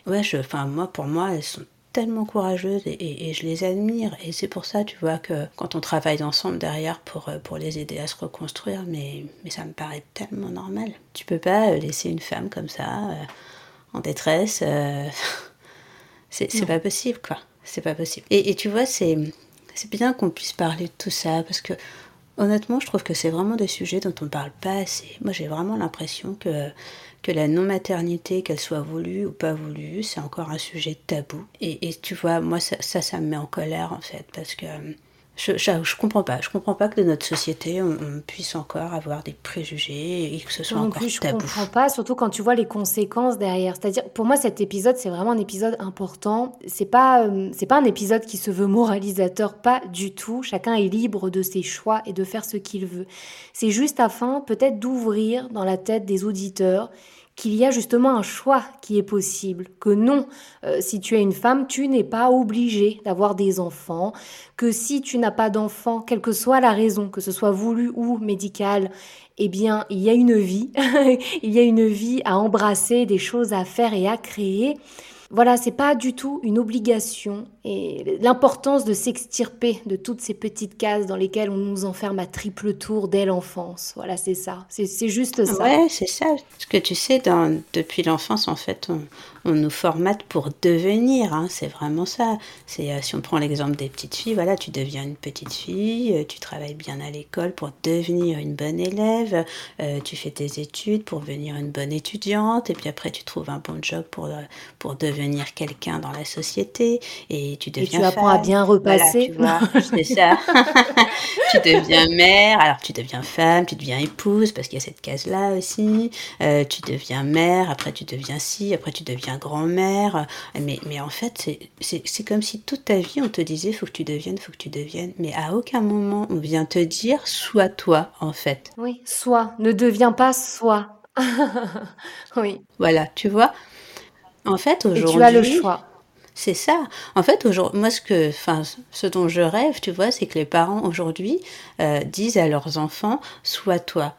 Ouais, je, enfin moi, pour moi, elles sont tellement courageuses et, et, je les admire et c'est pour ça, tu vois, que quand on travaille ensemble derrière pour pour les aider à se reconstruire, mais mais ça me paraît tellement normal. Tu peux pas laisser une femme comme ça euh, en détresse. Euh, c'est pas possible, quoi c'est pas possible. Et, tu vois, c'est bien qu'on puisse parler de tout ça parce que honnêtement, je trouve que c'est vraiment des sujets dont on ne parle pas assez. Moi, j'ai vraiment l'impression que, la non-maternité, qu'elle soit voulue ou pas voulue, c'est encore un sujet tabou. Et, et tu vois, moi, ça, ça, ça, me met en colère, en fait, parce que je, je, comprends pas. Je comprends pas que de notre société, on, puisse encore avoir des préjugés et que ce soit non encore tabou. Je comprends pas, surtout quand tu vois les conséquences derrière. C'est-à-dire, pour moi, cet épisode, c'est vraiment un épisode important. C'est pas, euh, c'est pas un épisode qui se veut moralisateur, pas du tout. Chacun est libre de ses choix et de faire ce qu'il veut. C'est juste afin, peut-être, d'ouvrir dans la tête des auditeurs qu'il y a justement un choix qui est possible, que non, euh, si tu es une femme, tu n'es pas obligée d'avoir des enfants, que si tu n'as pas d'enfants, quelle que soit la raison, que ce soit voulu ou médical, eh bien, il y a une vie, il y a une vie à embrasser, des choses à faire et à créer. Voilà, c'est pas du tout une obligation et l'importance de s'extirper de toutes ces petites cases dans lesquelles on nous enferme à triple tour dès l'enfance. Voilà, c'est ça. C'est juste ça. Ouais, c'est ça. Parce que tu sais, depuis l'enfance, en fait, on, nous formate pour devenir. Hein, c'est vraiment ça. Euh, si on prend l'exemple des petites filles, voilà, tu deviens une petite fille, euh, tu travailles bien à l'école pour devenir une bonne élève, euh, tu fais tes études pour devenir une bonne étudiante, et puis après tu trouves un bon job pour pour devenir quelqu'un dans la société, et tu deviens. Et tu apprends à bien repasser. c'est ça. tu deviens mère, alors tu deviens femme, tu deviens épouse parce qu'il y a cette case là aussi. tu deviens mère, après tu deviens ci, après tu deviens grand-mère. Mais, mais en fait, c'est comme si toute ta vie, on te disait, faut que tu deviennes, faut que tu deviennes. Mais à aucun moment, on vient te dire, sois toi, en fait. Oui, sois. Ne deviens pas soi. oui. Voilà, tu vois. En fait, aujourd'hui. Tu as le choix. C'est ça. En fait, aujourd'hui, moi, ce, que, enfin, ce dont je rêve, tu vois, c'est que les parents aujourd'hui euh, disent à leurs enfants Sois toi.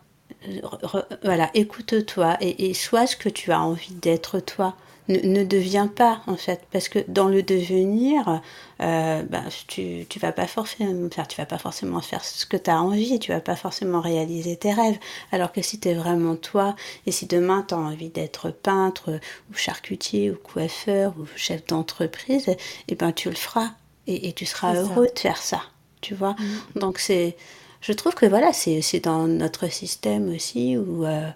voilà, écoute-toi et, et sois ce que tu as envie d'être toi ne, deviens pas en fait, parce que dans le devenir, euh, ben, tu, tu vas pas forcément faire, tu vas pas forcément faire ce que tu as envie, tu vas pas forcément réaliser tes rêves. Alors que si tu es vraiment toi, et si demain tu as envie d'être peintre ou charcutier ou coiffeur ou chef d'entreprise, et eh ben tu le feras et, tu seras heureux de faire ça, tu vois. Mm. Donc c'est, je trouve que voilà, c'est dans notre système aussi où euh,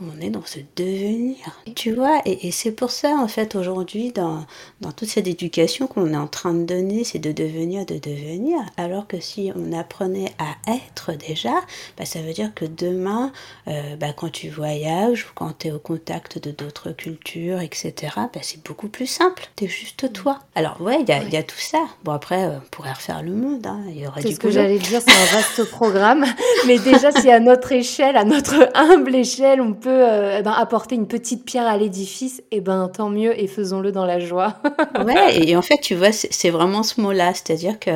on est dans ce devenir, tu vois, et, c'est pour ça, en fait, aujourd'hui, dans, dans toute cette éducation qu'on est en train de donner, c'est de devenir, de devenir, alors que si on apprenait à être déjà, bah, ça veut dire que demain, euh, bah, quand tu voyages ou quand tu es au contact de d'autres cultures, etc., bah, c'est beaucoup plus simple, tu es juste toi. Alors, ouais, il y a, y a, tout ça. Bon, après, euh, on pourrait refaire le monde, hein. il y aurait C'est ce que j'allais dire, c'est un vaste programme, mais déjà, si à notre échelle, à notre humble échelle, on peut euh, eh ben, apporter une petite pierre à l'édifice, et eh ben tant mieux et faisons-le dans la joie. ouais, et en fait, tu vois, c'est vraiment ce mot-là, c'est-à-dire que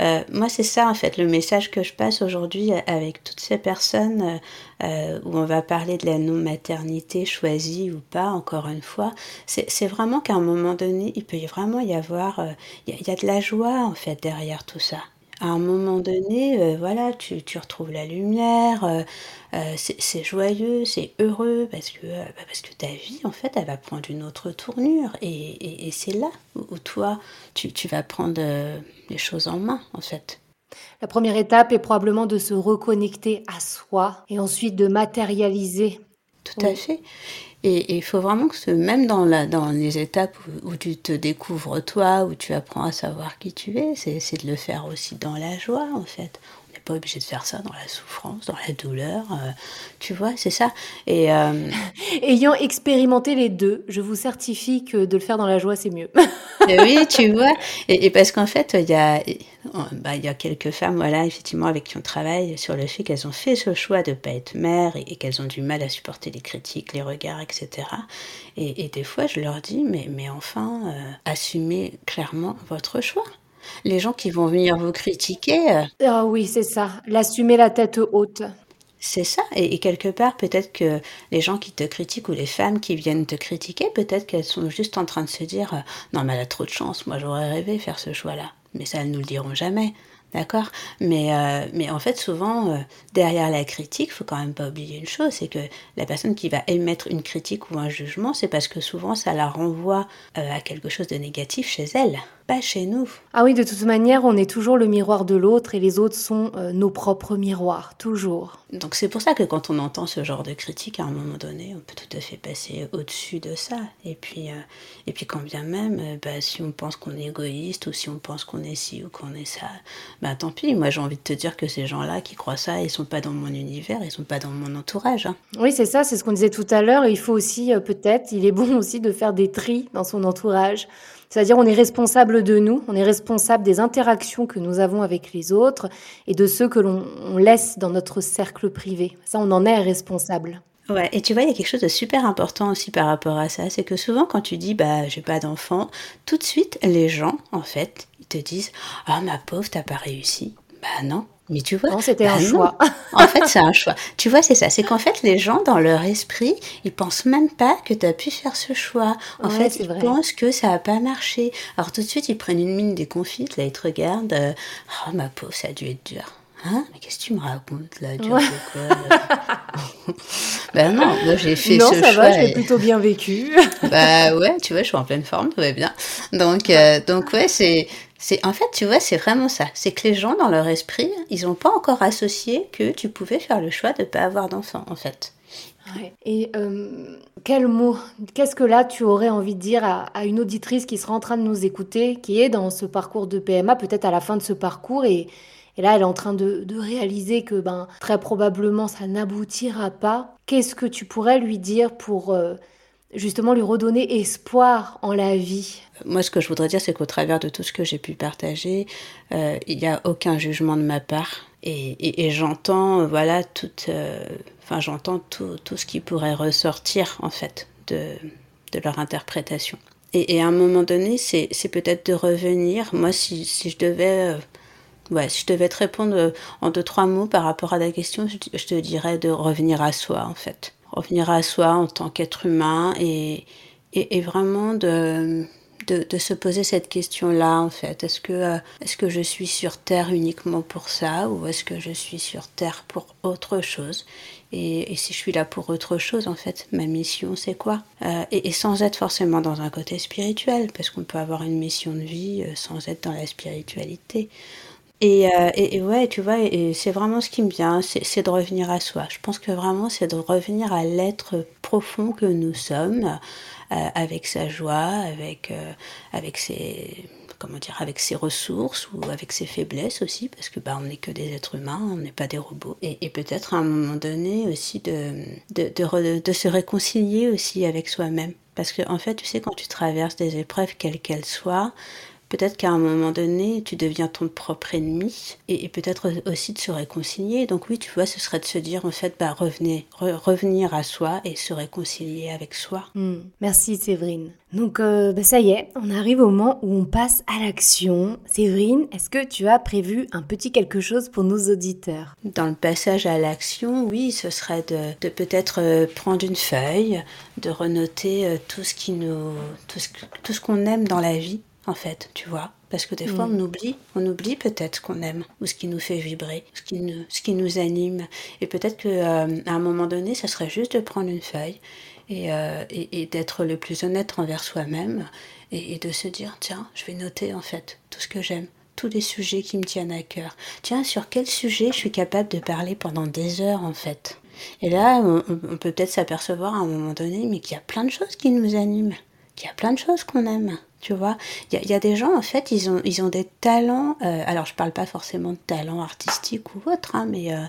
euh, moi, c'est ça en fait le message que je passe aujourd'hui avec toutes ces personnes euh, où on va parler de la non-maternité choisie ou pas, encore une fois. C'est vraiment qu'à un moment donné, il peut vraiment y avoir, il y, a de la joie en fait derrière tout ça à un moment donné, euh, voilà, tu, tu, retrouves la lumière, euh, euh, c'est joyeux, c'est heureux, parce que, bah, parce que ta vie, en fait, elle va prendre une autre tournure. Et, et, c'est là où, toi, tu, tu, vas prendre les choses en main, en fait. La première étape est probablement de se reconnecter à soi et ensuite de matérialiser. Tout à fait. Et il faut vraiment que, même dans, les étapes où, tu te découvres toi, où tu apprends à savoir qui tu es, c'est de le faire aussi dans la joie, en fait pas obligé de faire ça dans la souffrance, dans la douleur. Euh, tu vois, c'est ça. Et euh, ayant expérimenté les deux, je vous certifie que de le faire dans la joie, c'est mieux. oui, tu vois. Et, parce qu'en fait, il y a, bah, il y a quelques femmes, voilà, effectivement, avec qui on travaille sur le fait qu'elles ont fait ce choix de pas être mère et, qu'elles ont du mal à supporter les critiques, les regards, etc. Et, des fois, je leur dis, mais, mais enfin, euh, assumez clairement votre choix les gens qui vont venir vous critiquer. Euh, ah oui, c'est ça, l'assumer la tête haute. C'est ça, et, quelque part, peut-être que les gens qui te critiquent ou les femmes qui viennent te critiquer, peut-être qu'elles sont juste en train de se dire euh, Non, mais elle a trop de chance, moi j'aurais rêvé faire ce choix-là. Mais ça, elles nous le diront jamais. D'accord? Mais, euh, mais en fait, souvent, derrière la critique, il faut quand même pas oublier une chose c'est que la personne qui va émettre une critique ou un jugement, c'est parce que souvent ça la renvoie à quelque chose de négatif chez elle pas chez nous. Ah oui, de toute manière, on est toujours le miroir de l'autre et les autres sont euh, nos propres miroirs, toujours. Donc c'est pour ça que quand on entend ce genre de critique, à un moment donné, on peut tout à fait passer au-dessus de ça. Et puis, euh, et puis quand bien même, euh, bah, si on pense qu'on est égoïste ou si on pense qu'on est ci ou qu'on est ça, bah tant pis. Moi j'ai envie de te dire que ces gens-là qui croient ça, ils sont pas dans mon univers, ils sont pas dans mon entourage. Hein. Oui, c'est ça, c'est ce qu'on disait tout à l'heure. Il faut aussi, peut-être, il est bon aussi de faire des tris dans son entourage. C'est-à-dire on est responsable de nous, on est responsable des interactions que nous avons avec les autres et de ceux que l'on laisse dans notre cercle privé. Ça, on en est responsable. Ouais, et tu vois, il y a quelque chose de super important aussi par rapport à ça, c'est que souvent quand tu dis bah j'ai pas d'enfant, tout de suite les gens en fait, ils te disent "Ah ma pauvre, t'as pas réussi." Bah non, mais tu vois, c'était un bah choix. en fait, c'est un choix. Tu vois, c'est ça. C'est qu'en fait, les gens, dans leur esprit, ils pensent même pas que tu as pu faire ce choix. En fait, ils pensent que ça a pas marché. Alors tout de suite, ils prennent une mine déconfite. Là, ils te regardent. Euh, oh, ma pauvre, ça a dû être dur. Hein? Mais qu'est-ce que tu me racontes là dur quoi Ben non, moi j'ai fait non, ce ça choix. va, j'ai plutôt bien vécu. bah ouais, tu vois, je suis en pleine forme, tout va bien. Donc, euh, donc ouais, c'est c'est en fait, tu vois, c'est vraiment ça. C'est que les gens, dans leur esprit, ils n'ont pas encore associé que tu pouvais faire le choix de ne pas avoir d'enfant, en fait. Et euh, quel mot, qu'est-ce que là tu aurais envie de dire à, une auditrice qui sera en train de nous écouter, qui est dans ce parcours de PMA, peut-être à la fin de ce parcours, et, là elle est en train de, réaliser que ben, très probablement ça n'aboutira pas. Qu'est-ce que tu pourrais lui dire pour... Euh, justement lui redonner espoir en la vie Moi, ce que je voudrais dire, c'est qu'au travers de tout ce que j'ai pu partager, euh, il n'y a aucun jugement de ma part. Et, j'entends, voilà, tout, euh, enfin, j'entends tout, tout, ce qui pourrait ressortir, en fait, de, leur interprétation. Et, à un moment donné, c'est peut-être de revenir. Moi, si, si je devais... Euh, ouais, si je devais te répondre en deux, trois mots par rapport à la question, je te dirais de revenir à soi, en fait revenir à soi en tant qu'être humain et, et, vraiment de, de, se poser cette question-là, en fait. Est-ce que, euh, est-ce que je suis sur Terre uniquement pour ça ou est-ce que je suis sur Terre pour autre chose? Et, si je suis là pour autre chose, en fait, ma mission, c'est quoi? Euh, et, sans être forcément dans un côté spirituel, parce qu'on peut avoir une mission de vie euh, sans être dans la spiritualité. Et, et, ouais, tu vois, c'est vraiment ce qui me vient, c'est de revenir à soi. Je pense que vraiment, c'est de revenir à l'être profond que nous sommes, euh, avec sa joie, avec, euh, avec ses comment dire, avec ses ressources ou avec ses faiblesses aussi, parce que bah, on n'est que des êtres humains, on n'est pas des robots. Et, peut-être à un moment donné aussi de, de, de, de se réconcilier aussi avec soi-même. Parce que en fait, tu sais, quand tu traverses des épreuves, quelles qu'elles soient, peut-être qu'à un moment donné, tu deviens ton propre ennemi et, peut-être aussi de se réconcilier. Donc oui, tu vois, ce serait de se dire en fait, bah revenez, revenir à soi et se réconcilier avec soi. Hmm. Merci Séverine. Donc euh, bah, ça y est, on arrive au moment où on passe à l'action. Séverine, est-ce que tu as prévu un petit quelque chose pour nos auditeurs? Dans le passage à l'action, oui, ce serait de, peut-être euh, prendre une feuille, de renoter euh, tout ce qui nous, tout ce qu'on aime dans la vie en fait, tu vois. Parce que des fois, mm. on oublie, on oublie peut-être ce qu'on aime, ou ce qui nous fait vibrer, ce qui nous, ce qui nous anime. Et peut-être qu'à euh, un moment donné, ça serait juste de prendre une feuille et, euh, et, d'être le plus honnête envers soi-même et, de se dire, tiens, je vais noter en fait tout ce que j'aime, tous les sujets qui me tiennent à cœur. Tiens, sur quel sujet je suis capable de parler pendant des heures en fait? Et là, on, on peut peut-être s'apercevoir à un moment donné, mais qu'il y a plein de choses qui nous animent, qu'il y a plein de choses qu'on aime. Tu vois, il y, a des gens, en fait, ils ont, ils ont des talents. Euh, alors, je parle pas forcément de talent artistique ou autre, hein, mais euh,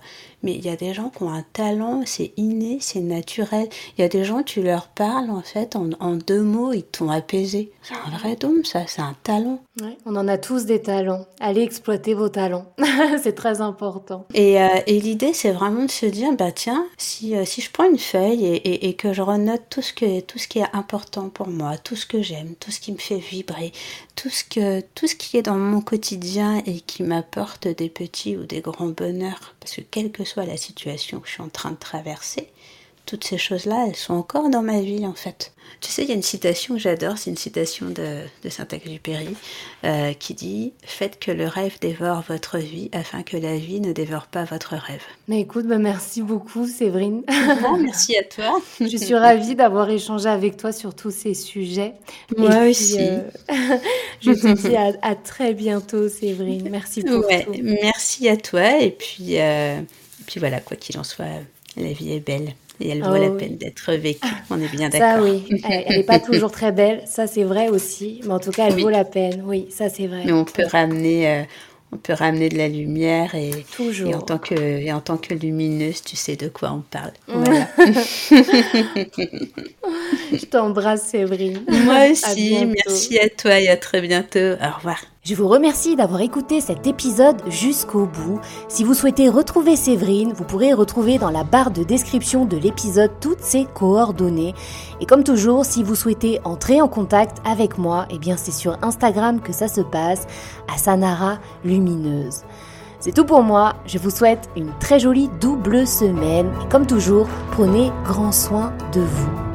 mais il y a des gens qui ont un talent, c'est inné, c'est naturel. Il y a des gens, tu leur parles, en fait, en, en deux mots, ils t'ont apaisé. C'est un vrai don, ça, c'est un talent. Ouais, on en a tous des talents. Allez exploiter vos talents. c'est très important. Et, euh, et l'idée, c'est vraiment de se dire, bah tiens, si, si je prends une feuille et, et, et, que je renote tout ce, que, tout ce qui est important pour moi, tout ce que j'aime, tout ce qui me fait vibrer, tout ce, qui est dans mon quotidien et qui m'apporte des petits ou des grands bonheurs, parce que quelle que soit la situation que je suis en train de traverser, toutes ces choses-là, elles sont encore dans ma vie en fait. Tu sais, il y a une citation que j'adore, c'est une citation de, de Saint-Exupéry euh, qui dit Faites que le rêve dévore votre vie afin que la vie ne dévore pas votre rêve. Mais écoute, bah merci beaucoup Séverine. merci à toi. Je suis ravie d'avoir échangé avec toi sur tous ces sujets. Moi aussi. Euh, je te dis à, très bientôt Séverine. Merci beaucoup. merci à toi et puis, euh, puis voilà, quoi qu'il en soit, la vie est belle et elle vaut la oh peine d'être vécue. On est bien d'accord. Ça, oui. Elle n'est pas toujours très belle, ça c'est vrai aussi, mais en tout cas, elle vaut la peine. Oui, ça c'est vrai. Mais on peut ramener, euh, on peut ramener de la lumière et, toujours. Et en tant que, et en tant que lumineuse, tu sais de quoi on parle. Voilà. Je t'embrasse, Séverine. Moi aussi. Merci à toi et à très bientôt. Au revoir. Je vous remercie d'avoir écouté cet épisode jusqu'au bout. Si vous souhaitez retrouver Séverine, vous pourrez retrouver dans la barre de description de l'épisode toutes ses coordonnées. Et comme toujours, si vous souhaitez entrer en contact avec moi, eh bien c'est sur Instagram que ça se passe, à Sanara Lumineuse. C'est tout pour moi, je vous souhaite une très jolie double semaine et comme toujours, prenez grand soin de vous.